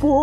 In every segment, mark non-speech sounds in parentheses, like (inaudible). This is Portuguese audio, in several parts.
Povo!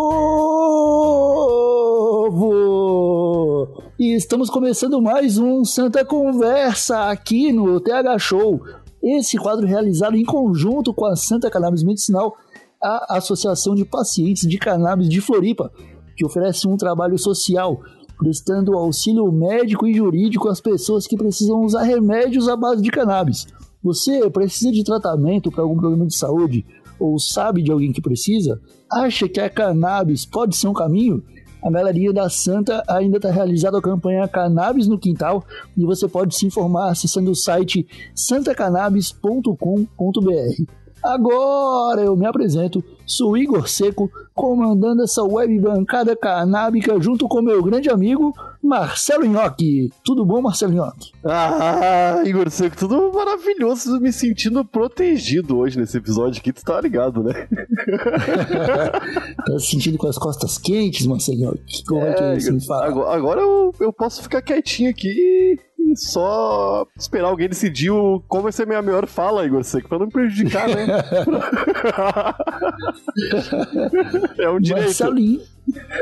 E estamos começando mais um Santa Conversa aqui no TH Show. Esse quadro realizado em conjunto com a Santa Cannabis Medicinal, a Associação de Pacientes de Cannabis de Floripa, que oferece um trabalho social prestando auxílio médico e jurídico às pessoas que precisam usar remédios à base de cannabis. Você precisa de tratamento para algum problema de saúde ou sabe de alguém que precisa? Acha que a cannabis pode ser um caminho? A Galeria da Santa ainda está realizando a campanha Cannabis no Quintal e você pode se informar acessando o site santacannabis.com.br. Agora eu me apresento, sou Igor Seco, comandando essa web bancada canábica junto com meu grande amigo Marcelo Nhoque. Tudo bom, Marcelo Nhoque? Ah, Igor Seco, tudo maravilhoso, me sentindo protegido hoje nesse episódio aqui, tu tá ligado, né? (laughs) tá se sentindo com as costas quentes, Marcelo Nhoque? Como é, é que é isso me fala? Agora, agora eu, eu posso ficar quietinho aqui só esperar alguém decidir o, qual vai ser a minha melhor fala, Igor Seco, pra não prejudicar, né? (laughs) é um direito. Marcelinho.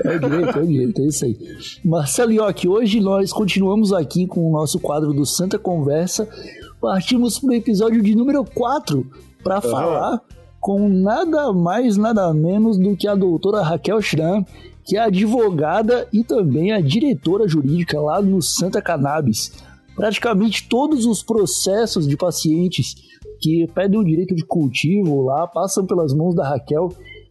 É direito, é direito, é isso aí. Marcelo Ioc, hoje nós continuamos aqui com o nosso quadro do Santa Conversa. Partimos para o episódio de número 4 para uhum. falar com nada mais, nada menos do que a doutora Raquel Schramm, que é advogada e também a diretora jurídica lá no Santa Cannabis praticamente todos os processos de pacientes que pedem o direito de cultivo lá passam pelas mãos da Raquel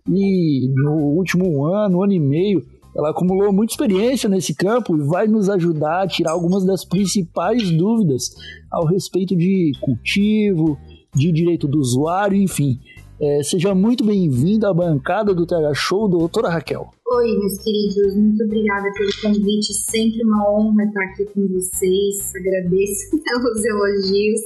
e no último ano, ano e meio, ela acumulou muita experiência nesse campo e vai nos ajudar a tirar algumas das principais dúvidas ao respeito de cultivo, de direito do usuário, enfim. É, seja muito bem-vinda à bancada do TH Show, doutora Raquel. Oi, meus queridos, muito obrigada pelo convite. Sempre uma honra estar aqui com vocês. Agradeço (laughs) pelos elogios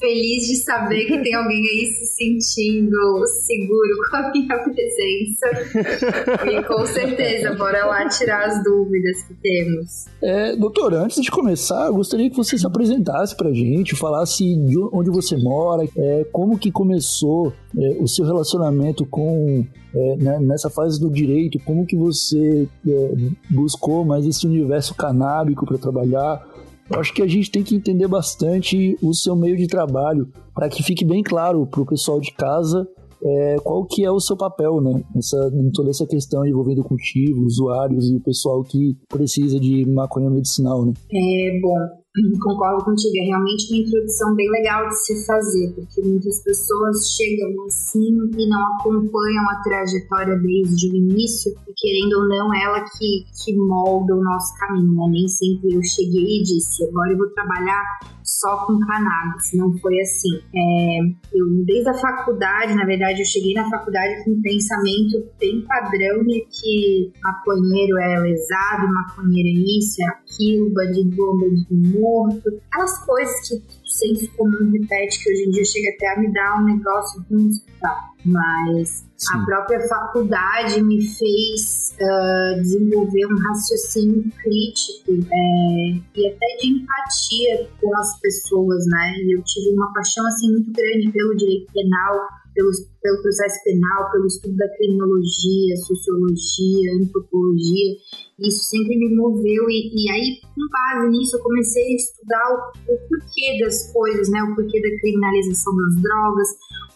feliz de saber que tem alguém aí se sentindo seguro com a minha presença. E com certeza, bora lá tirar as dúvidas que temos. É, doutora, antes de começar, gostaria que você se apresentasse pra gente, falasse de onde você mora, é, como que começou é, o seu relacionamento com é, né, nessa fase do direito, como que você é, buscou mais esse universo canábico para trabalhar, eu acho que a gente tem que entender bastante o seu meio de trabalho para que fique bem claro para o pessoal de casa é, qual que é o seu papel, né? Nessa, em toda essa questão envolvendo cultivo, usuários e o pessoal que precisa de maconha medicinal, né? É, bom, concordo contigo, é realmente uma introdução bem legal de se fazer, porque muitas pessoas chegam assim e não acompanham a trajetória desde o início, e querendo ou não, ela que, que molda o nosso caminho, né? Nem sempre eu cheguei e disse, agora eu vou trabalhar só com cannabis, não foi assim. É, eu, desde a faculdade, na verdade, eu cheguei na faculdade com um pensamento bem padrão de que maconheiro é lesado, maconheiro é isso, é aquilo, bandido bom, bandido morto, aquelas coisas que senso comum repete que hoje em dia chega até a me dar um negócio de escutar. Mas Sim. a própria faculdade me fez uh, desenvolver um raciocínio crítico é, e até de empatia com as pessoas, né? E eu tive uma paixão assim muito grande pelo direito penal, pelo, pelo processo penal, pelo estudo da criminologia, sociologia, antropologia. Isso sempre me moveu e, e aí, com base nisso, eu comecei a estudar o, o porquê das coisas, né? O porquê da criminalização das drogas,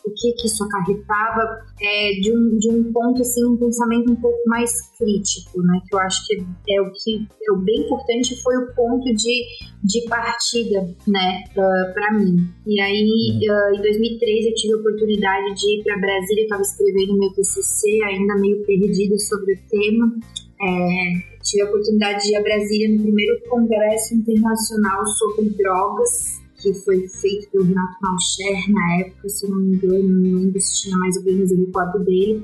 o que que isso acarretava é, de, um, de um ponto, assim, um pensamento um pouco mais crítico, né? Que eu acho que é o que é o bem importante foi o ponto de, de partida, né, uh, para mim. E aí, uh, em 2013, eu tive a oportunidade de ir para Brasília, eu estava escrevendo meu TCC, ainda meio perdida sobre o tema. É, tive a oportunidade de ir a Brasília no primeiro Congresso Internacional sobre Drogas que foi feito pelo Renato Malcher na época, se não me engano, não lembro se tinha mais alguém, mas eu recordo dele,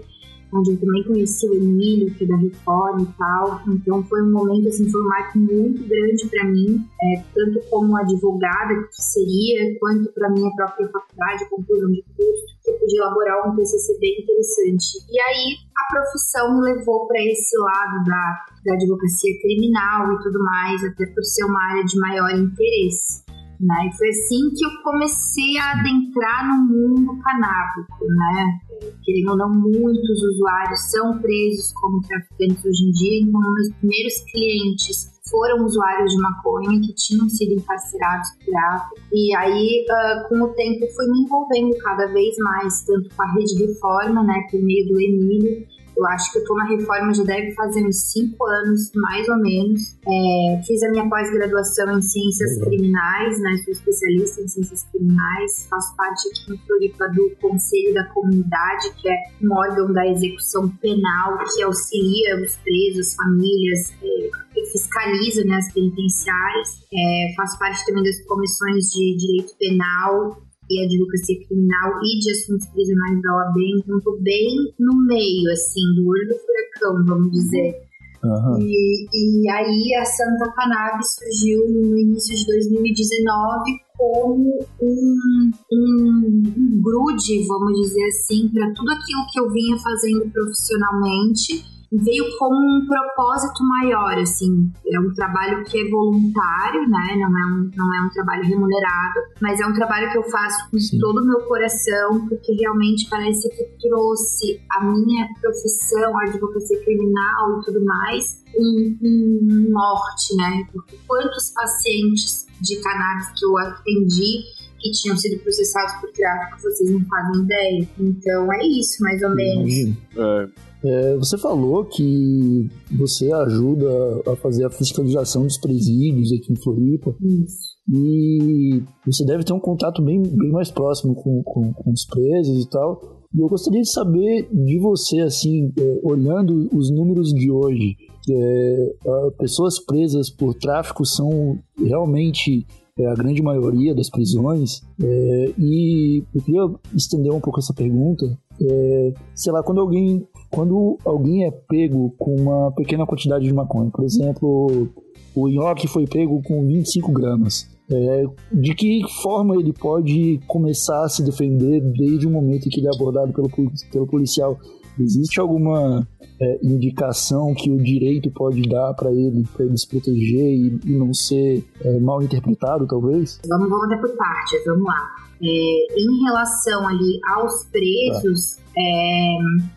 onde eu também conheci o Emílio, que é da Reforma e tal. Então foi um momento, assim, foi um marco muito grande para mim, é, tanto como advogada que seria, quanto para minha própria faculdade, conclusão de curso, que eu pude elaborar um TCC bem interessante. E aí a profissão me levou para esse lado da, da advocacia criminal e tudo mais, até por ser uma área de maior interesse. Né? E foi assim que eu comecei a adentrar no mundo canábico, né? querendo ou não, muitos usuários são presos como traficantes hoje em dia, então meus primeiros clientes foram usuários de maconha que tinham sido encarcerados por tráfico. E aí, uh, com o tempo, fui me envolvendo cada vez mais, tanto com a rede reforma, né, por meio do Emílio, eu acho que eu tô na reforma já deve fazer uns cinco anos, mais ou menos. É, fiz a minha pós-graduação em ciências uhum. criminais, né? Sou especialista em ciências criminais. Faço parte aqui em Floripa do Conselho da Comunidade, que é um órgão da execução penal que auxilia os presos, famílias, é, fiscaliza né, as penitenciárias. É, faço parte também das comissões de direito penal e advocacia criminal e de assuntos prisionais da OAB, então estou bem no meio, assim, do olho do furacão, vamos dizer. Uhum. E, e aí a Santa Cannabis surgiu no início de 2019 como um, um, um grude, vamos dizer assim, para tudo aquilo que eu vinha fazendo profissionalmente veio como um propósito maior, assim, é um trabalho que é voluntário, né, não é um, não é um trabalho remunerado, mas é um trabalho que eu faço com Sim. todo o meu coração, porque realmente parece que trouxe a minha profissão, a advocacia criminal e tudo mais, um, um norte, né, porque quantos pacientes de cannabis que eu atendi que tinham sido processados por tráfico, vocês não fazem ideia. Então é isso, mais ou menos. É. É, você falou que você ajuda a fazer a fiscalização dos presídios aqui em Floripa. Isso. E você deve ter um contato bem, bem mais próximo com, com, com os presos e tal. E eu gostaria de saber de você, assim, é, olhando os números de hoje, é, pessoas presas por tráfico são realmente é, a grande maioria das prisões. É, e eu queria estender um pouco essa pergunta. É, sei lá, quando alguém quando alguém é pego com uma pequena quantidade de maconha, por exemplo, o nhoque foi pego com 25 gramas, é, de que forma ele pode começar a se defender desde o momento em que ele é abordado pelo, pelo policial? Existe alguma é, indicação que o direito pode dar para ele, para ele se proteger e, e não ser é, mal interpretado, talvez? Vamos, vamos até por partes, vamos lá. É, em relação ali aos preços, tá.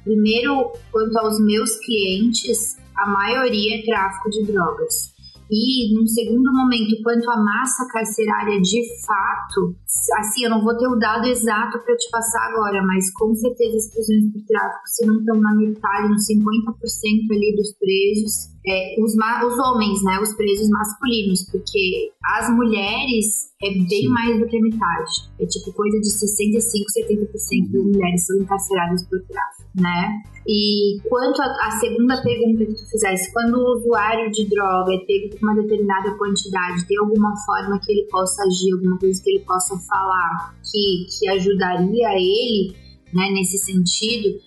primeiro, quanto aos meus clientes, a maioria é tráfico de drogas. E, num segundo momento, quanto à massa carcerária de fato, assim, eu não vou ter o dado exato para te passar agora, mas com certeza as prisões por tráfico, se não estão na metade, nos 50% ali dos presos, é, os, os homens, né, os presos masculinos, porque as mulheres é bem Sim. mais do que a metade. É tipo coisa de 65, 70% das mulheres são encarceradas por tráfico, né? E quanto à segunda pergunta que tu fizesse, quando o usuário de droga é pego com uma determinada quantidade, tem alguma forma que ele possa agir, alguma coisa que ele possa falar que, que ajudaria ele, né, nesse sentido?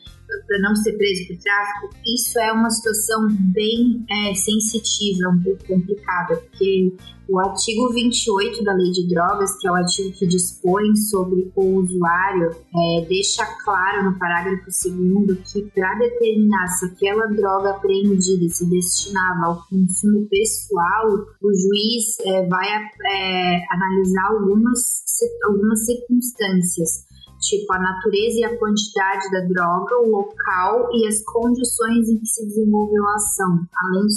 Para não ser preso por tráfico, isso é uma situação bem é, sensitiva, um pouco complicada, porque o artigo 28 da Lei de Drogas, que é o artigo que dispõe sobre o usuário, é, deixa claro no parágrafo 2 que para determinar se aquela droga apreendida se destinava ao consumo pessoal, o juiz é, vai é, analisar algumas, algumas circunstâncias tipo a natureza e a quantidade da droga, o local e as condições em que se desenvolveu a ação, além de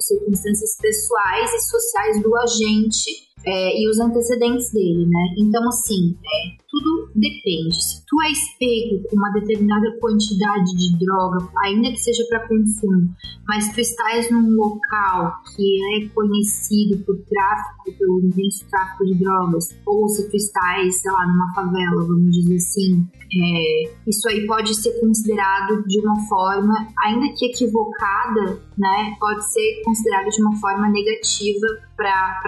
circunstâncias pessoais e sociais do agente é, e os antecedentes dele, né? Então, assim, é, tudo depende. Se tu és pego com uma determinada quantidade de droga, ainda que seja para consumo, mas tu estás num local que é conhecido por tráfico, pelo intenso tráfico de drogas, ou se tu estás, sei lá, numa favela, vamos dizer assim, é, isso aí pode ser considerado de uma forma, ainda que equivocada, né? Pode ser considerado de uma forma negativa para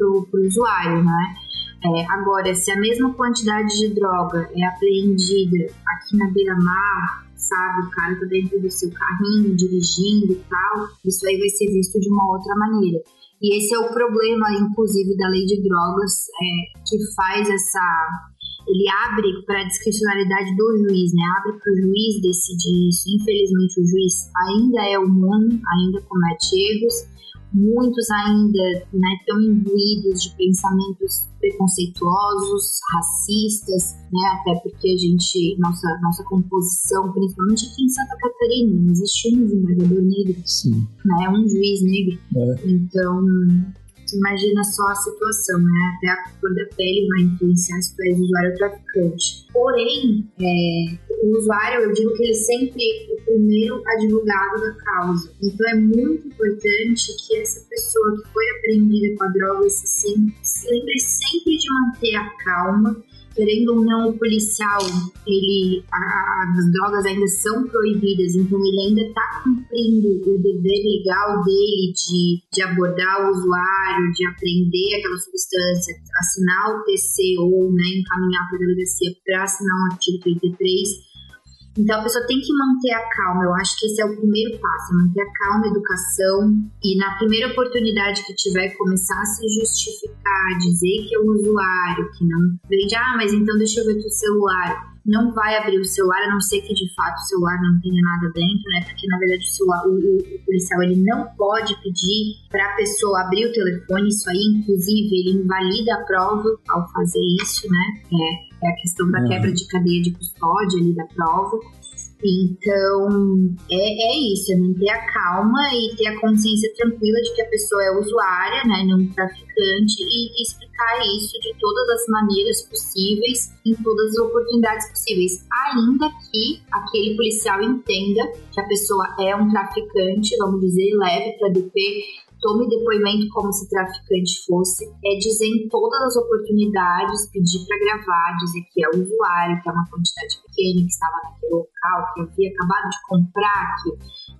o usuário, né? É, agora, se a mesma quantidade de droga é apreendida aqui na beira-mar, sabe, o cara tá dentro do seu carrinho, dirigindo e tal, isso aí vai ser visto de uma outra maneira. E esse é o problema, inclusive, da lei de drogas, é, que faz essa. Ele abre para a discricionalidade do juiz, né? Abre para o juiz decidir isso. Infelizmente, o juiz ainda é humano, ainda comete erros muitos ainda né, estão imbuídos de pensamentos preconceituosos, racistas, né, até porque a gente, nossa, nossa composição, principalmente aqui em Santa Catarina, não existe um desembargador negro, Sim. né, um juiz negro. É. Então, imagina só a situação, né? Até a cor da pele vai influenciar se tu és usuário traficante. Porém, é, o usuário, eu digo que ele sempre é o primeiro advogado da causa. Então é muito importante que essa pessoa que foi apreendida com a droga se, se lembre sempre de manter a calma querendo ou não, o policial, ele, a, as drogas ainda são proibidas, então ele ainda está cumprindo o dever legal dele de, de abordar o usuário, de aprender aquela substância, assinar o TC ou né, encaminhar para a delegacia para assinar um artigo 33 então a pessoa tem que manter a calma. Eu acho que esse é o primeiro passo, é manter a calma, a educação e na primeira oportunidade que tiver começar a se justificar, dizer que é o usuário, que não vende, ah, mas então deixa eu ver teu celular. Não vai abrir o celular, a não ser que de fato o celular não tenha nada dentro, né? Porque na verdade o, celular, o, o, o policial ele não pode pedir para a pessoa abrir o telefone. Isso aí, inclusive, ele invalida a prova ao fazer isso, né? É, é a questão da uhum. quebra de cadeia de custódia ali da prova. Então, é, é isso, é manter a calma e ter a consciência tranquila de que a pessoa é usuária, né, não traficante, e, e explicar isso de todas as maneiras possíveis, em todas as oportunidades possíveis, ainda que aquele policial entenda que a pessoa é um traficante, vamos dizer, leve para DP tome depoimento como se traficante fosse, é dizer em todas as oportunidades, pedir para gravar, dizer que é usuário, que é uma quantidade pequena, que estava naquele local, que havia acabado de comprar, que,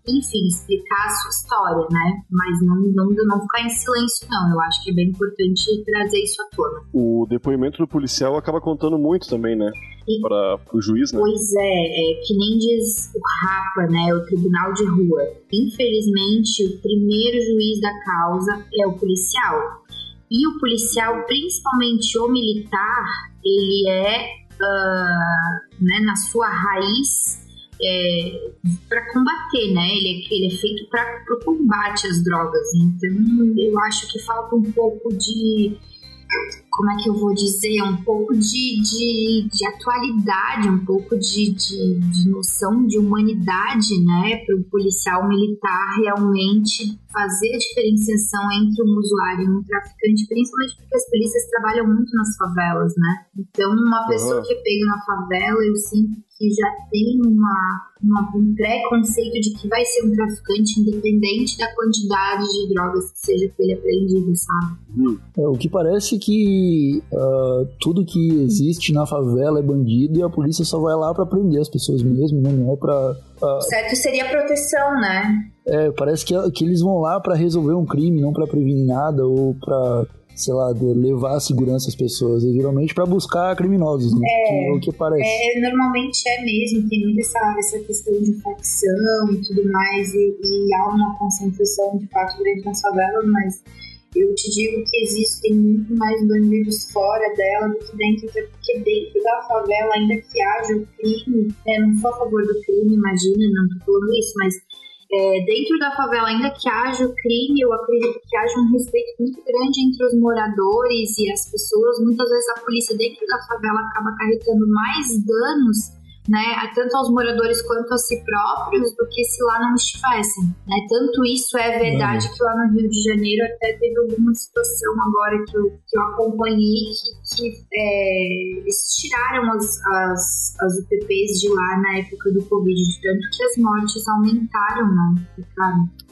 enfim, explicar a sua história, né? Mas não, não, não ficar em silêncio, não. Eu acho que é bem importante trazer isso à tona. O depoimento do policial acaba contando muito também, né? para o juiz, né? Pois é, é, que nem diz o RAPA, né, o Tribunal de Rua. Infelizmente, o primeiro juiz da causa é o policial. E o policial, principalmente o militar, ele é, uh, né, na sua raiz, é, para combater, né? Ele ele é feito para o combate às drogas. Então, eu acho que falta um pouco de como é que eu vou dizer, um pouco de, de, de atualidade, um pouco de, de, de noção de humanidade, né, para o policial militar realmente fazer a diferenciação entre um usuário e um traficante, principalmente porque as polícias trabalham muito nas favelas, né? Então, uma pessoa uhum. que pega na favela, eu sinto que já tem uma, uma, um preconceito de que vai ser um traficante independente da quantidade de drogas que seja com ele apreendido, sabe? Hum. É, o que parece que uh, tudo que existe na favela é bandido e a polícia só vai lá para prender as pessoas mesmo, né? não é pra... Uh... Certo seria proteção, né? É, parece que, que eles vão lá para resolver um crime, não para prevenir nada ou para sei lá, levar a segurança às pessoas, é geralmente para buscar criminosos, né? É, que é o que parece. É, normalmente é mesmo, tem muito essa, essa questão de facção e tudo mais, e, e há uma concentração de fato grande nas favelas, mas eu te digo que existem muito mais bandidos fora dela do que dentro, porque dentro da favela, ainda que haja o crime, né, não sou a favor do crime, imagina, não tô falando isso, mas é, dentro da favela, ainda que haja o crime, eu acredito que haja um respeito muito grande entre os moradores e as pessoas. Muitas vezes a polícia dentro da favela acaba acarretando mais danos né, tanto aos moradores quanto a si próprios, do que se lá não estivessem. Né? Tanto isso é verdade uhum. que lá no Rio de Janeiro até teve alguma situação agora que eu, que eu acompanhei que, que é, eles tiraram as, as, as UPPs de lá na época do Covid, de tanto que as mortes aumentaram, né?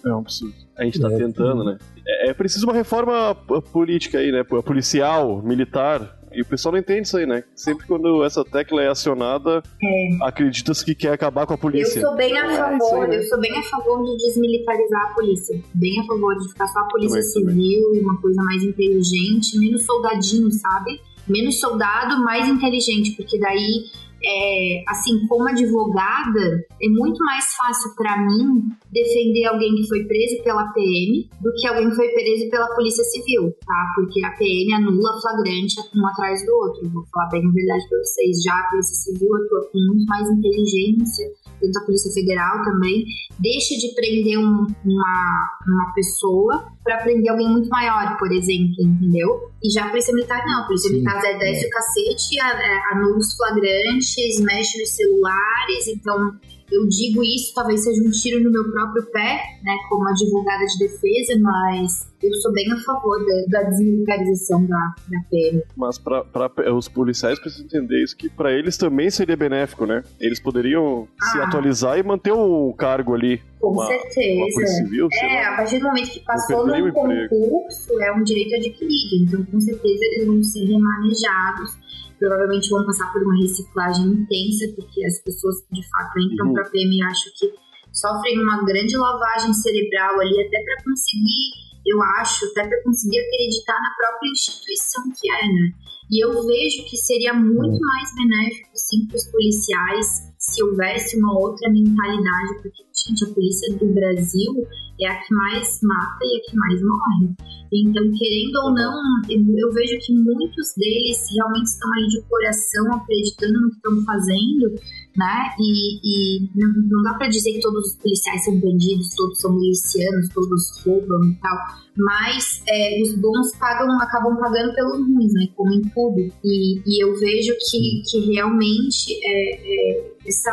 É um absurdo. A gente tá é, tentando, né? É, é preciso uma reforma política aí, né? Policial, militar, e o pessoal não entende isso aí, né? Sempre quando essa tecla é acionada, é. acredita-se que quer acabar com a polícia. Eu sou bem a é favor, é aí, né? eu sou bem a favor de desmilitarizar a polícia. Bem a favor de ficar só a polícia também, civil também. e uma coisa mais inteligente, menos soldadinho, sabe? Menos soldado, mais inteligente, porque daí é, assim, como advogada, é muito mais fácil para mim defender alguém que foi preso pela PM do que alguém que foi preso pela Polícia Civil, tá? Porque a PM anula flagrante um atrás do outro. Vou falar bem a verdade para vocês. Já a Polícia Civil atua com muito mais inteligência tanto a Polícia Federal também, deixa de prender um, uma, uma pessoa para prender alguém muito maior, por exemplo, entendeu? E já a Polícia Militar não, a Polícia Sim. Militar é desce o cacete, anula os flagrantes, mexe nos celulares, então eu digo isso, talvez seja um tiro no meu próprio pé, né, como advogada de defesa, mas eu sou bem a favor da, da desmilitarização da, da PM. Mas para os policiais precisam entender isso, que para eles também seria benéfico, né? Eles poderiam ah. se atualizar e manter o cargo ali. Com uma, certeza. Uma civil, é, a partir do momento que passou no concurso, é um direito adquirido. Então, com certeza, eles vão ser remanejados provavelmente vão passar por uma reciclagem intensa, porque as pessoas que de fato entram uhum. para a PM acho que sofrem uma grande lavagem cerebral ali, até para conseguir, eu acho, até para conseguir acreditar na própria instituição que é, né? E eu vejo que seria muito uhum. mais benéfico, sim, para os policiais se houvesse uma outra mentalidade, porque, gente, a polícia do Brasil é a que mais mata e a que mais morre. Então, querendo ou não, eu vejo que muitos deles realmente estão ali de coração, acreditando no que estão fazendo, né? E, e não, não, dá para dizer que todos os policiais são bandidos, todos são milicianos, todos roubam e tal. Mas é, os bons pagam, acabam pagando pelos ruins, né? Como em tudo. E, e eu vejo que, que realmente é, é, essa.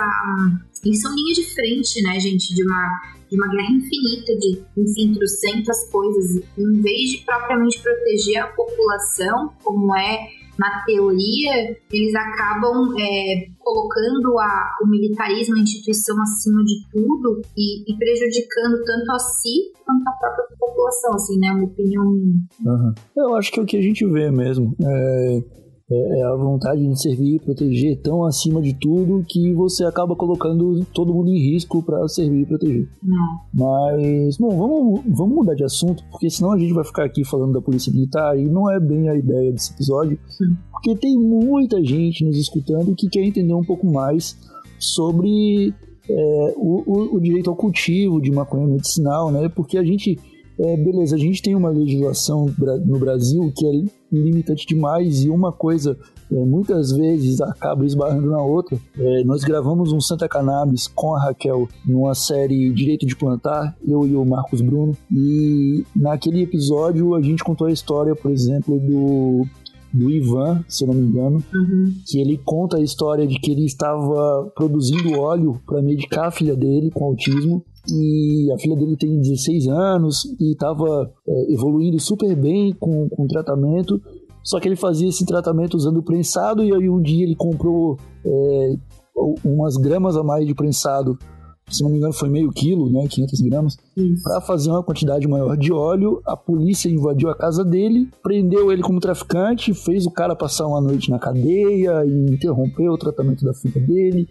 Eles são linha de frente, né, gente, de uma de uma guerra infinita de, enfim, trocentas coisas. Em vez de propriamente proteger a população, como é na teoria, eles acabam é, colocando a, o militarismo, a instituição acima de tudo e, e, prejudicando tanto a si quanto a própria população, assim, né? Uma opinião minha. Uhum. Eu acho que é o que a gente vê mesmo. É é, é a vontade de servir, proteger tão acima de tudo que você acaba colocando todo mundo em risco para servir e proteger. Não. Mas, bom, vamos, vamos mudar de assunto, porque senão a gente vai ficar aqui falando da polícia militar e não é bem a ideia desse episódio, Sim. porque tem muita gente nos escutando que quer entender um pouco mais sobre é, o, o, o, direito ao cultivo de maconha medicinal, né? Porque a gente é, beleza, a gente tem uma legislação no Brasil que é limitante demais e uma coisa é, muitas vezes acaba esbarrando na outra. É, nós gravamos um Santa Cannabis com a Raquel numa série Direito de Plantar, eu e o Marcos Bruno, e naquele episódio a gente contou a história, por exemplo, do do Ivan, se eu não me engano, uhum. que ele conta a história de que ele estava produzindo óleo para medicar a filha dele com autismo e a filha dele tem 16 anos e estava é, evoluindo super bem com, com o tratamento. Só que ele fazia esse tratamento usando prensado e aí um dia ele comprou é, umas gramas a mais de prensado se não me engano foi meio quilo, né, 500 gramas, para fazer uma quantidade maior de óleo. A polícia invadiu a casa dele, prendeu ele como traficante, fez o cara passar uma noite na cadeia e interrompeu o tratamento da filha dele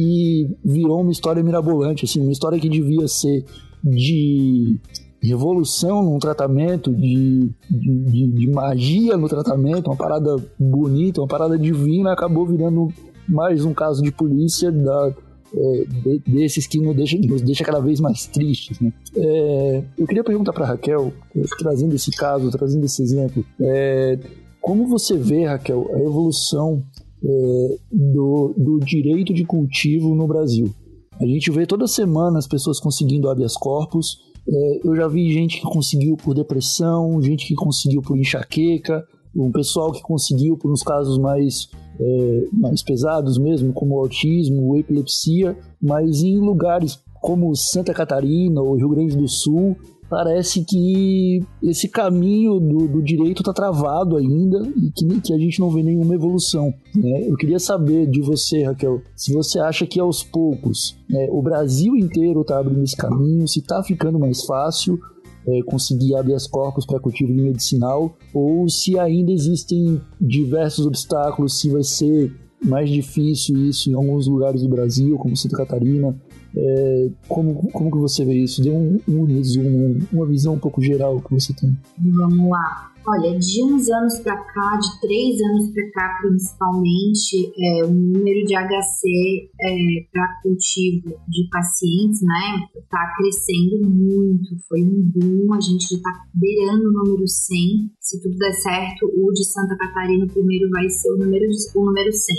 e virou uma história mirabolante, assim, uma história que devia ser de revolução no tratamento, de, de, de, magia no tratamento, uma parada bonita, uma parada divina, acabou virando mais um caso de polícia da, é, de, desses que nos deixa, nos deixa cada vez mais tristes. Né? É, eu queria perguntar para Raquel, é, trazendo esse caso, trazendo esse exemplo, é, como você vê, Raquel, a evolução é, do, do direito de cultivo no Brasil. A gente vê toda semana as pessoas conseguindo habeas corpus. É, eu já vi gente que conseguiu por depressão, gente que conseguiu por enxaqueca, um pessoal que conseguiu por uns casos mais, é, mais pesados mesmo, como autismo, epilepsia, mas em lugares como Santa Catarina ou Rio Grande do Sul, parece que esse caminho do, do direito está travado ainda e que, que, a gente não vê nenhuma evolução. Né? Eu queria saber de você, Raquel, se você acha que aos poucos né, o Brasil inteiro está abrindo esse caminho, se está ficando mais fácil é, conseguir habeas corpus para cultivo medicinal ou se ainda existem diversos obstáculos, se vai ser mais difícil isso em alguns lugares do Brasil, como Santa Catarina, é, como, como que você vê isso? Dê um, um resumo, uma visão um pouco geral que você tem. Vamos lá. Olha, de uns anos para cá, de três anos para cá principalmente, é, o número de HC é, para cultivo de pacientes, né, está crescendo muito. Foi um boom, a gente já está beirando o número 100. Se tudo der certo, o de Santa Catarina primeiro vai ser o número, o número 100.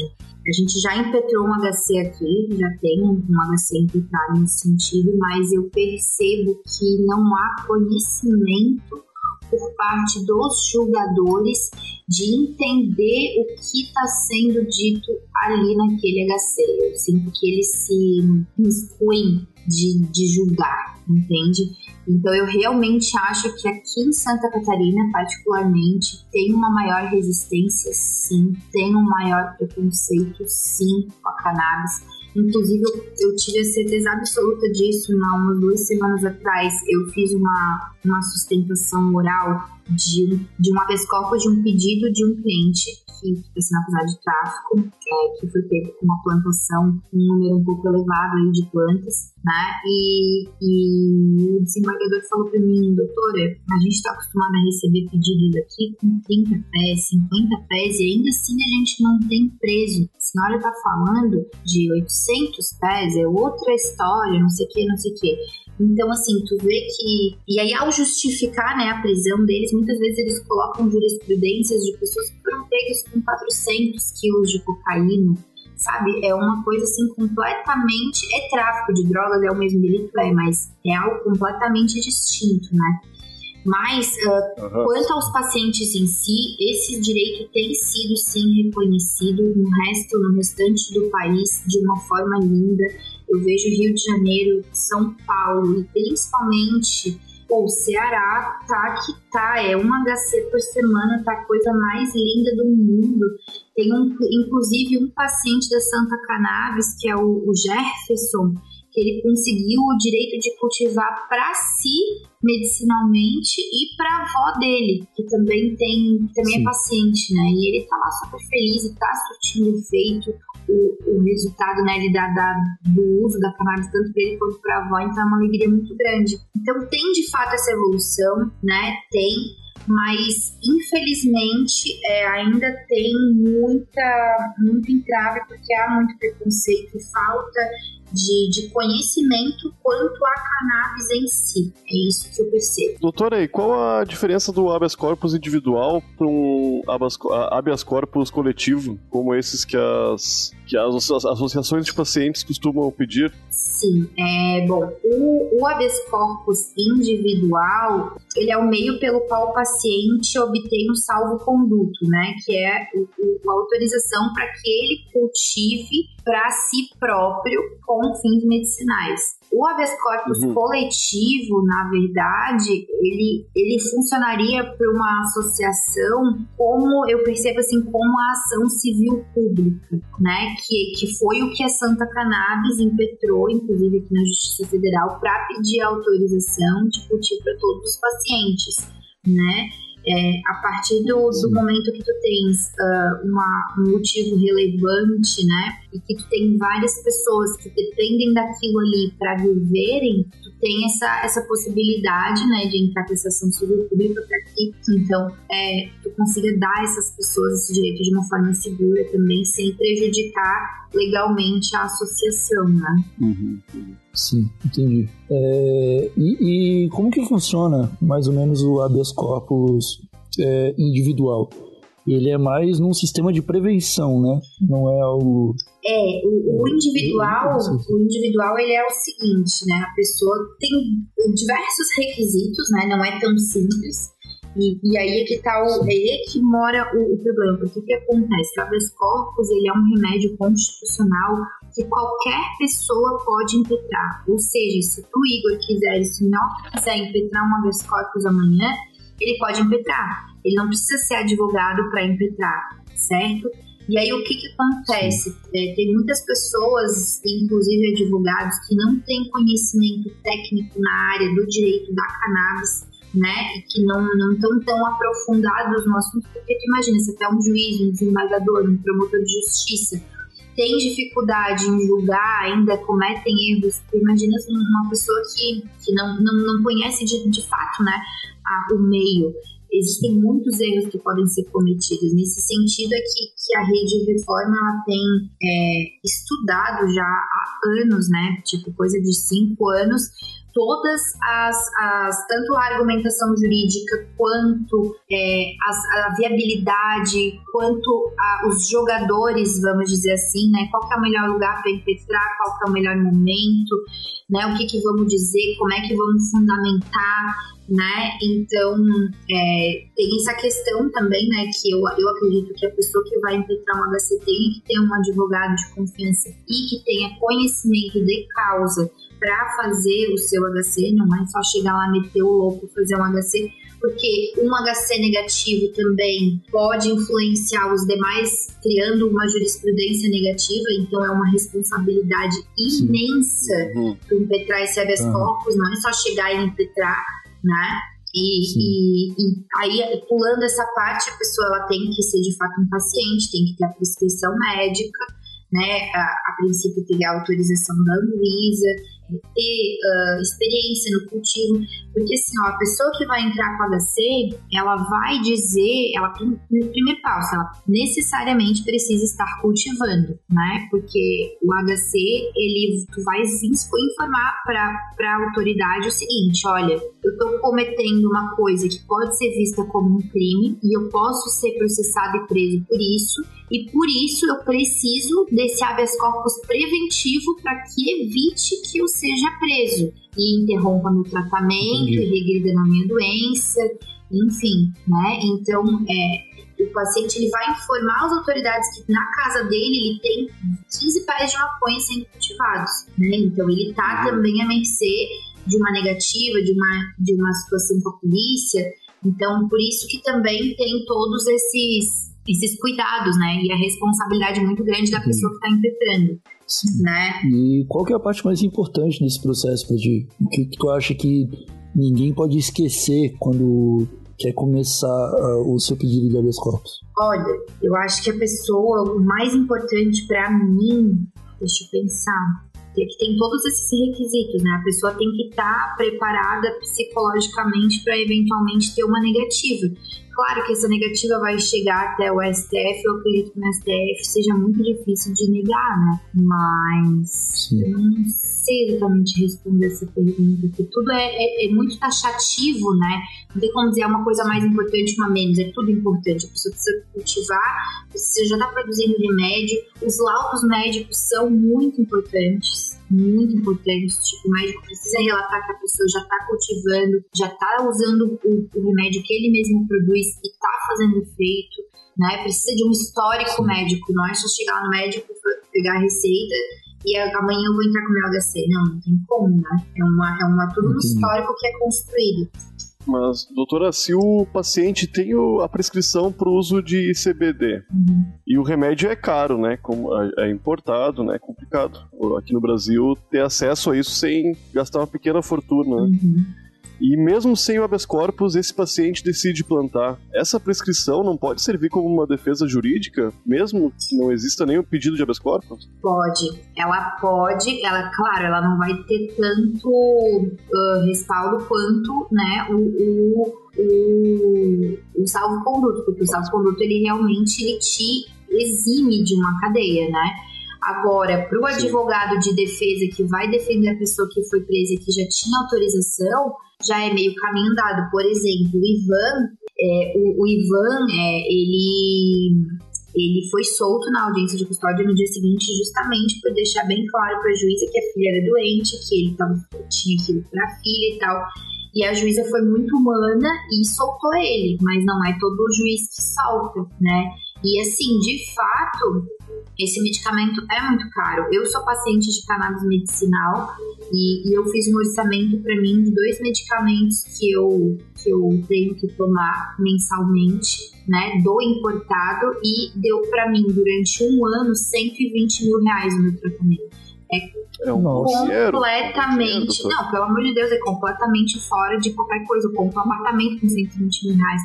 A gente já impetrou um HC aqui, já tem um HC impetrado nesse sentido, mas eu percebo que não há conhecimento por parte dos julgadores de entender o que está sendo dito ali naquele HC. Eu sinto que eles se excluem de, de julgar, entende? Então eu realmente acho que aqui em Santa Catarina, particularmente, tem uma maior resistência, sim, tem um maior preconceito, sim, com a cannabis Inclusive, eu, tive a certeza absoluta disso há umas duas semanas atrás. Eu fiz uma, uma sustentação oral de, de um habeas de um pedido de um cliente que está sendo acusado de tráfico, é, que foi pego com uma plantação, um número um pouco elevado aí de plantas, né? E, e o desembargador falou para mim, doutora, a gente está acostumado a receber pedidos aqui com 30 pés, 50 pés, e ainda assim a gente tem preso. A senhora está falando de 800 pés, é outra história, não sei o que, não sei o que. Então, assim, tu vê que. E aí, ao justificar né, a prisão deles, muitas vezes eles colocam jurisprudências de pessoas que foram pegas com 400 quilos de cocaína, sabe? É uma coisa assim completamente. É tráfico de drogas, é o mesmo delito, é, mas é algo completamente distinto, né? Mas, uh, uhum. quanto aos pacientes em si, esse direito tem sido sim reconhecido no resto, no restante do país de uma forma linda. Eu vejo Rio de Janeiro, São Paulo e principalmente o Ceará tá que tá, é uma HC por semana, tá a coisa mais linda do mundo. Tem um, inclusive um paciente da Santa Cannabis, que é o, o Jefferson, que ele conseguiu o direito de cultivar para si medicinalmente e para a avó dele, que também tem, também é Sim. é paciente, né? E ele tá lá super feliz e tá surtindo efeito o, o resultado né, do uso da cannabis tanto para ele quanto para a avó, então é uma alegria muito grande. Então tem de fato essa evolução, né? Tem, mas infelizmente é, ainda tem muita, muito entrave porque há muito preconceito falta de, de conhecimento quanto à cannabis em si. É isso que eu percebo. Doutora, e qual a diferença do habeas corpus individual para um habeas, habeas corpus coletivo, como esses que as, que as associações de pacientes costumam pedir? Sim, é, bom, o, o habeas corpus individual, ele é o meio pelo qual o paciente obtém o salvo-conduto, né, que é o, o, a autorização para que ele cultive para si próprio com fins medicinais. O habeas corpus uhum. coletivo, na verdade, ele, ele funcionaria para uma associação como, eu percebo assim, como a ação civil pública, né? Que, que foi o que a Santa Cannabis impetrou, inclusive aqui na Justiça Federal, para pedir autorização de cultivo para todos os pacientes, né? É, a partir do, do, momento que tu tens uh, uma, um motivo relevante, né, e que tu tem várias pessoas que dependem daquilo ali para viverem, tu tem essa, essa possibilidade, né, de entrar com essa ação civil pública para que, então, é, tu consiga dar a essas pessoas esse direito de uma forma segura também, sem prejudicar legalmente a associação, né. Uhum. Sim, entendi. É, e, e, como que funciona mais ou menos o habeas corpus é, individual? Ele é mais num sistema de prevenção, né? Não é algo. É, o, o individual, o individual ele é o seguinte, né? A pessoa tem diversos requisitos, né? Não é tão simples. E, e aí é que tá o, é aí que mora o, o problema. Porque o que acontece? O habeas corpus ele é um remédio constitucional que qualquer pessoa pode impetrar. Ou seja, se tu, Igor, quiser, se o Mel quiser impetrar um habeas corpus amanhã, ele pode impetrar. Ele não precisa ser advogado para impetrar, certo? E aí o que, que acontece? É, tem muitas pessoas, inclusive advogados, que não têm conhecimento técnico na área do direito da cannabis, né? E que não estão tão aprofundados no assunto, porque tu imagina, você até um juiz, um desembargador, um promotor de justiça, tem dificuldade em julgar, ainda cometem erros. Imagina uma pessoa que, que não, não, não conhece de, de fato né, a, o meio. existem muitos erros que podem ser cometidos. Nesse sentido é que, que a rede reforma ela tem é, estudado já há anos, né? Tipo, coisa de cinco anos, todas as, as tanto a argumentação jurídica quanto é, as, a viabilidade, quanto a, os jogadores, vamos dizer assim, né? Qual é o melhor lugar para impetrar, qual é o melhor momento, né? O que, que vamos dizer, como é que vamos fundamentar, né? Então é, tem essa questão também, né? Que eu, eu acredito que a pessoa que vai impetrar um HC tem que ter um advogado de confiança e que tenha conhecimento de causa para fazer o seu HC, não é só chegar lá, meter o louco, fazer um HC, porque um HC negativo também pode influenciar os demais, criando uma jurisprudência negativa, então é uma responsabilidade imensa uhum. impetrar esse habeas uhum. corpus, não é só chegar e impetrar, né? E, e, e, aí, pulando essa parte, a pessoa ela tem que ser de fato um paciente, tem que ter a prescrição médica, né? A, a princípio, ter a autorização da Anvisa, ter uh, experiência no cultivo, porque assim, ó, a pessoa que vai entrar com HC, ela vai dizer, ela no primeiro passo, ela necessariamente precisa estar cultivando, né? Porque o HC, ele, tu vai informar para a autoridade o seguinte, olha, eu estou cometendo uma coisa que pode ser vista como um crime e eu posso ser processado e preso por isso, e por isso eu preciso desse habeas corpus preventivo para que evite que eu seja preso e interrompa meu tratamento, e regrida na minha doença, enfim, né? Então, é, o paciente ele vai informar as autoridades que na casa dele ele tem 15 pés de maconha sendo cultivados, né? Então, ele está também à mercê de uma negativa, de uma, de uma situação com a polícia. Então, por isso que também tem todos esses esses cuidados, né? E a responsabilidade muito grande da pessoa que está impetrando, né? E qual que é a parte mais importante nesse processo, Padir? O que, que tu acha que ninguém pode esquecer quando quer começar uh, o seu pedido de habeas corpus? Olha, eu acho que a pessoa, o mais importante para mim, deixa eu pensar, é que tem todos esses requisitos, né? A pessoa tem que estar tá preparada psicologicamente para eventualmente ter uma negativa. Claro que essa negativa vai chegar até o STF, eu acredito que no STF seja muito difícil de negar, né? Mas Sim. eu não sei exatamente responder essa pergunta, porque tudo é, é, é, muito taxativo, né? Não tem como dizer uma coisa mais importante, uma menos, é tudo importante. A pessoa precisa cultivar, você já está produzindo remédio, os laudos médicos são muito importantes muito importantes. Tipo, o médico precisa relatar que a pessoa já está cultivando, já está usando o, o, remédio que ele mesmo produz e está fazendo efeito, né? Precisa de um histórico médico, não é só chegar no médico, pegar a receita e amanhã eu vou entrar com o meu HC. Não, não tem como, né? É, uma, é uma, tudo um histórico que é construído. Mas, doutora, se o paciente tem a prescrição para o uso de CBD uhum. e o remédio é caro, né? Como é importado, né? É complicado. Aqui no Brasil, ter acesso a isso sem gastar uma pequena fortuna. Né? Uhum. E mesmo sem o habeas corpus, esse paciente decide plantar. Essa prescrição não pode servir como uma defesa jurídica, mesmo que não exista nenhum pedido de habeas corpus? Pode. Ela pode, ela, claro, ela não vai ter tanto uh, respaldo quanto, né, o, o, o, o salvo-conduto, porque o salvo-conduto, ele realmente, ele te exime de uma cadeia, né? Agora, para o advogado de defesa que vai defender a pessoa que foi presa e que já tinha autorização, já é meio caminho dado. Por exemplo, o Ivan, é, o, o, Ivan, é, ele, ele foi solto na audiência de custódia no dia seguinte, justamente por deixar bem claro para a juíza que a filha era doente, que ele tava, tinha aquilo para a filha e tal. E a juíza foi muito humana e soltou ele, mas não é todo juiz que solta, né? E assim, de fato, esse medicamento é muito caro. Eu sou paciente de cannabis medicinal e, e eu fiz um orçamento para mim de dois medicamentos que eu, que eu tenho que tomar mensalmente, né, do importado e deu para mim durante um ano 120 mil reais o meu tratamento. É é um completamente. Dinheiro, não, pelo amor de Deus, é completamente fora de qualquer coisa. Eu compro um apartamento com 120 mil reais.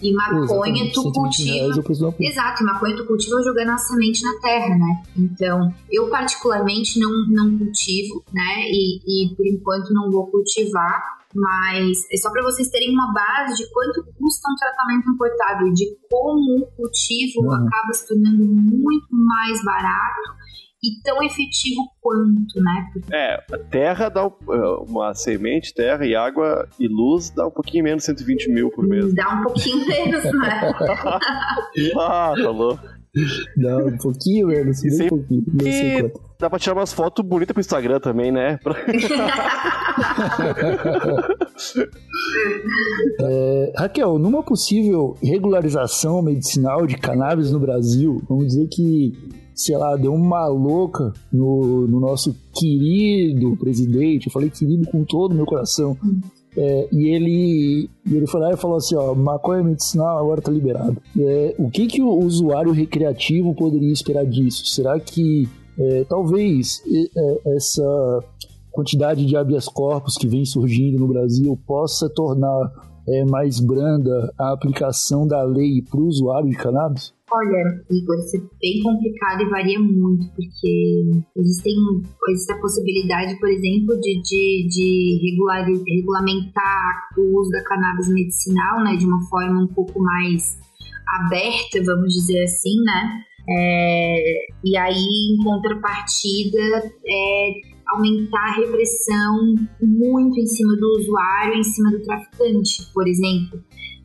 E maconha tu cultiva. Exato, maconha tu cultiva jogando a semente na terra, né? Então, eu particularmente não, não cultivo, né? E, e por enquanto não vou cultivar Mas é só para vocês terem uma base de quanto custa um tratamento importado e de como o cultivo uhum. acaba se tornando muito mais barato e tão efetivo quanto, né? Porque... É, terra dá é, uma semente, terra e água e luz dá um pouquinho menos, 120 mil por mês. Dá um pouquinho (laughs) menos, né? (laughs) ah, tá louco. Dá um pouquinho menos, bem sem... pouquinho. Não e dá pra tirar umas fotos bonitas pro Instagram também, né? (laughs) é, Raquel, numa possível regularização medicinal de cannabis no Brasil, vamos dizer que sei lá, deu uma louca no, no nosso querido presidente. Eu falei querido com todo o meu coração. É, e ele, ele foi lá e falou assim: ó, maconha medicinal agora tá liberado. É, o que, que o usuário recreativo poderia esperar disso? Será que é, talvez é, essa quantidade de habeas corpus que vem surgindo no Brasil possa tornar é, mais branda a aplicação da lei para o usuário de cannabis? Olha, Igor, isso é bem complicado e varia muito, porque existem, existe a possibilidade, por exemplo, de, de, de regular, regulamentar o uso da cannabis medicinal, né, de uma forma um pouco mais aberta, vamos dizer assim, né? É, e aí, em contrapartida, é aumentar a repressão muito em cima do usuário, em cima do traficante, por exemplo.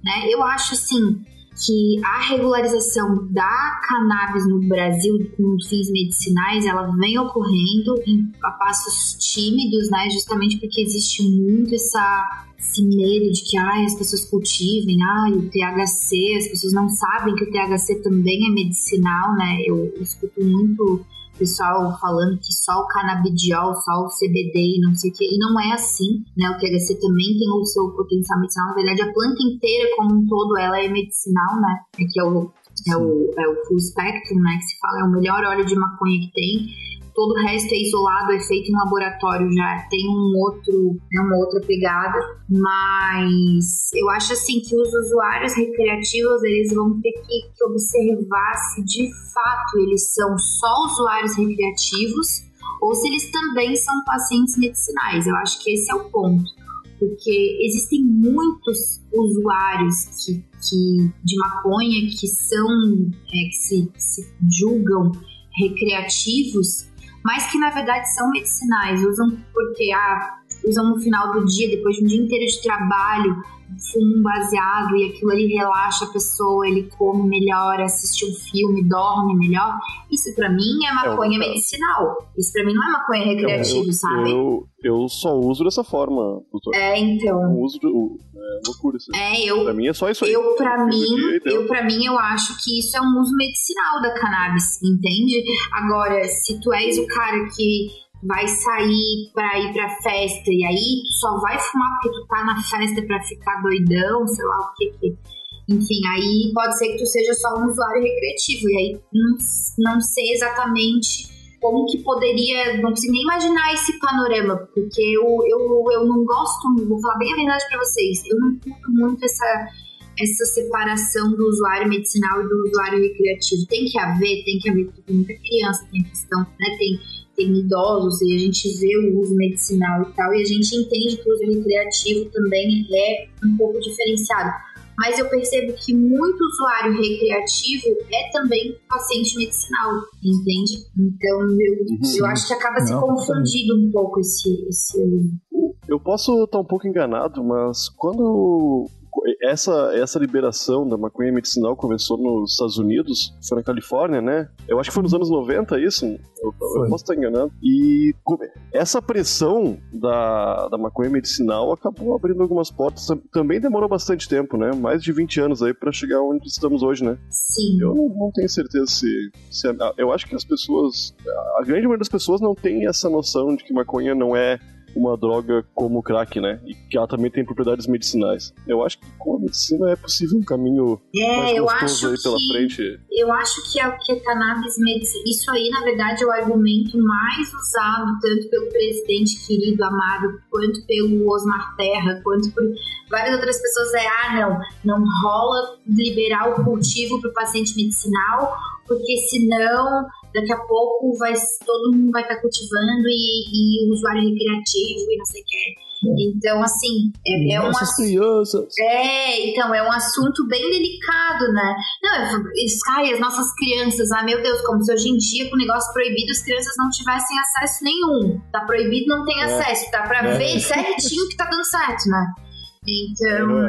Né? Eu acho assim que a regularização da cannabis no Brasil com fins medicinais ela vem ocorrendo em, a passos tímidos, né? Justamente porque existe muito essa esse medo de que ah, as pessoas cultivem, ah, o THC, as pessoas não sabem que o THC também é medicinal, né? Eu, eu escuto muito pessoal falando que só o canabidiol, só o CBD e não sei o que, e não é assim, né? O THC também tem o seu potencial medicinal, na verdade a planta inteira como um todo, ela é medicinal, né? É que é o, é o, é o full spectrum, né? Que se fala, é o melhor óleo de maconha que tem, todo o resto é isolado, é feito em laboratório, já tem um outro, né, uma outra pegada, mas eu acho assim que os usuários recreativos eles vão ter que, que observar se de fato eles são só usuários recreativos ou se eles também são pacientes medicinais. Eu acho que esse é o ponto porque existem muitos usuários que, que de maconha que são é, que se, que se julgam recreativos mas que na verdade são medicinais, usam porque ah, usam no final do dia, depois de um dia inteiro de trabalho, fumo baseado e aquilo ali relaxa a pessoa, ele come melhor, assiste um filme, dorme melhor. Isso para mim é maconha é, medicinal. Isso para mim não é maconha recreativa, eu, sabe? Eu, eu só uso dessa forma, doutor. É, então. Eu uso, é loucura isso. É, eu. Pra mim é só isso aí. Eu, pra mim, dia, eu, pra mim, eu acho que isso é um uso medicinal da cannabis, entende? Agora, se tu és o cara que vai sair pra ir pra festa e aí tu só vai fumar porque tu tá na festa pra ficar doidão, sei lá o que que. Enfim, aí pode ser que tu seja só um usuário recreativo e aí não, não sei exatamente como que poderia, não consigo nem imaginar esse panorama, porque eu, eu, eu não gosto, vou falar bem a verdade para vocês, eu não curto muito essa, essa separação do usuário medicinal e do usuário recreativo. Tem que haver, tem que haver, porque muita criança, tem questão, né, tem, tem idosos e a gente vê o uso medicinal e tal, e a gente entende que o uso recreativo também é um pouco diferenciado mas eu percebo que muito usuário recreativo é também paciente medicinal, entende? Então eu, uhum. eu acho que acaba se confundindo um pouco esse, esse. Eu posso estar um pouco enganado, mas quando essa, essa liberação da maconha medicinal começou nos Estados Unidos, foi na Califórnia, né? Eu acho que foi nos anos 90 isso, eu, eu posso estar enganado. E essa pressão da, da maconha medicinal acabou abrindo algumas portas. Também demorou bastante tempo, né? Mais de 20 anos aí para chegar onde estamos hoje, né? Sim. Eu não, não tenho certeza se, se. Eu acho que as pessoas. A grande maioria das pessoas não tem essa noção de que maconha não é uma droga como o crack, né? E que ela também tem propriedades medicinais. Eu acho que com a medicina é possível um caminho é, mais gostoso aí pela que, frente. Eu acho que a, que a cannabis medicina. Isso aí, na verdade, é o argumento mais usado tanto pelo presidente querido, amado, quanto pelo Osmar Terra, quanto por várias outras pessoas. É, ah, não, não rola liberar o cultivo para o paciente medicinal porque senão daqui a pouco vai, todo mundo vai estar tá cultivando e, e o usuário recreativo e não sei o que. Então, assim, é, é um crianças. É, então, é um assunto bem delicado, né? Não, ai, as nossas crianças, ah, meu Deus, como se hoje em dia, com o negócio proibido, as crianças não tivessem acesso nenhum. Tá proibido, não tem é. acesso. Dá pra é. ver certinho que tá dando certo, né? Então,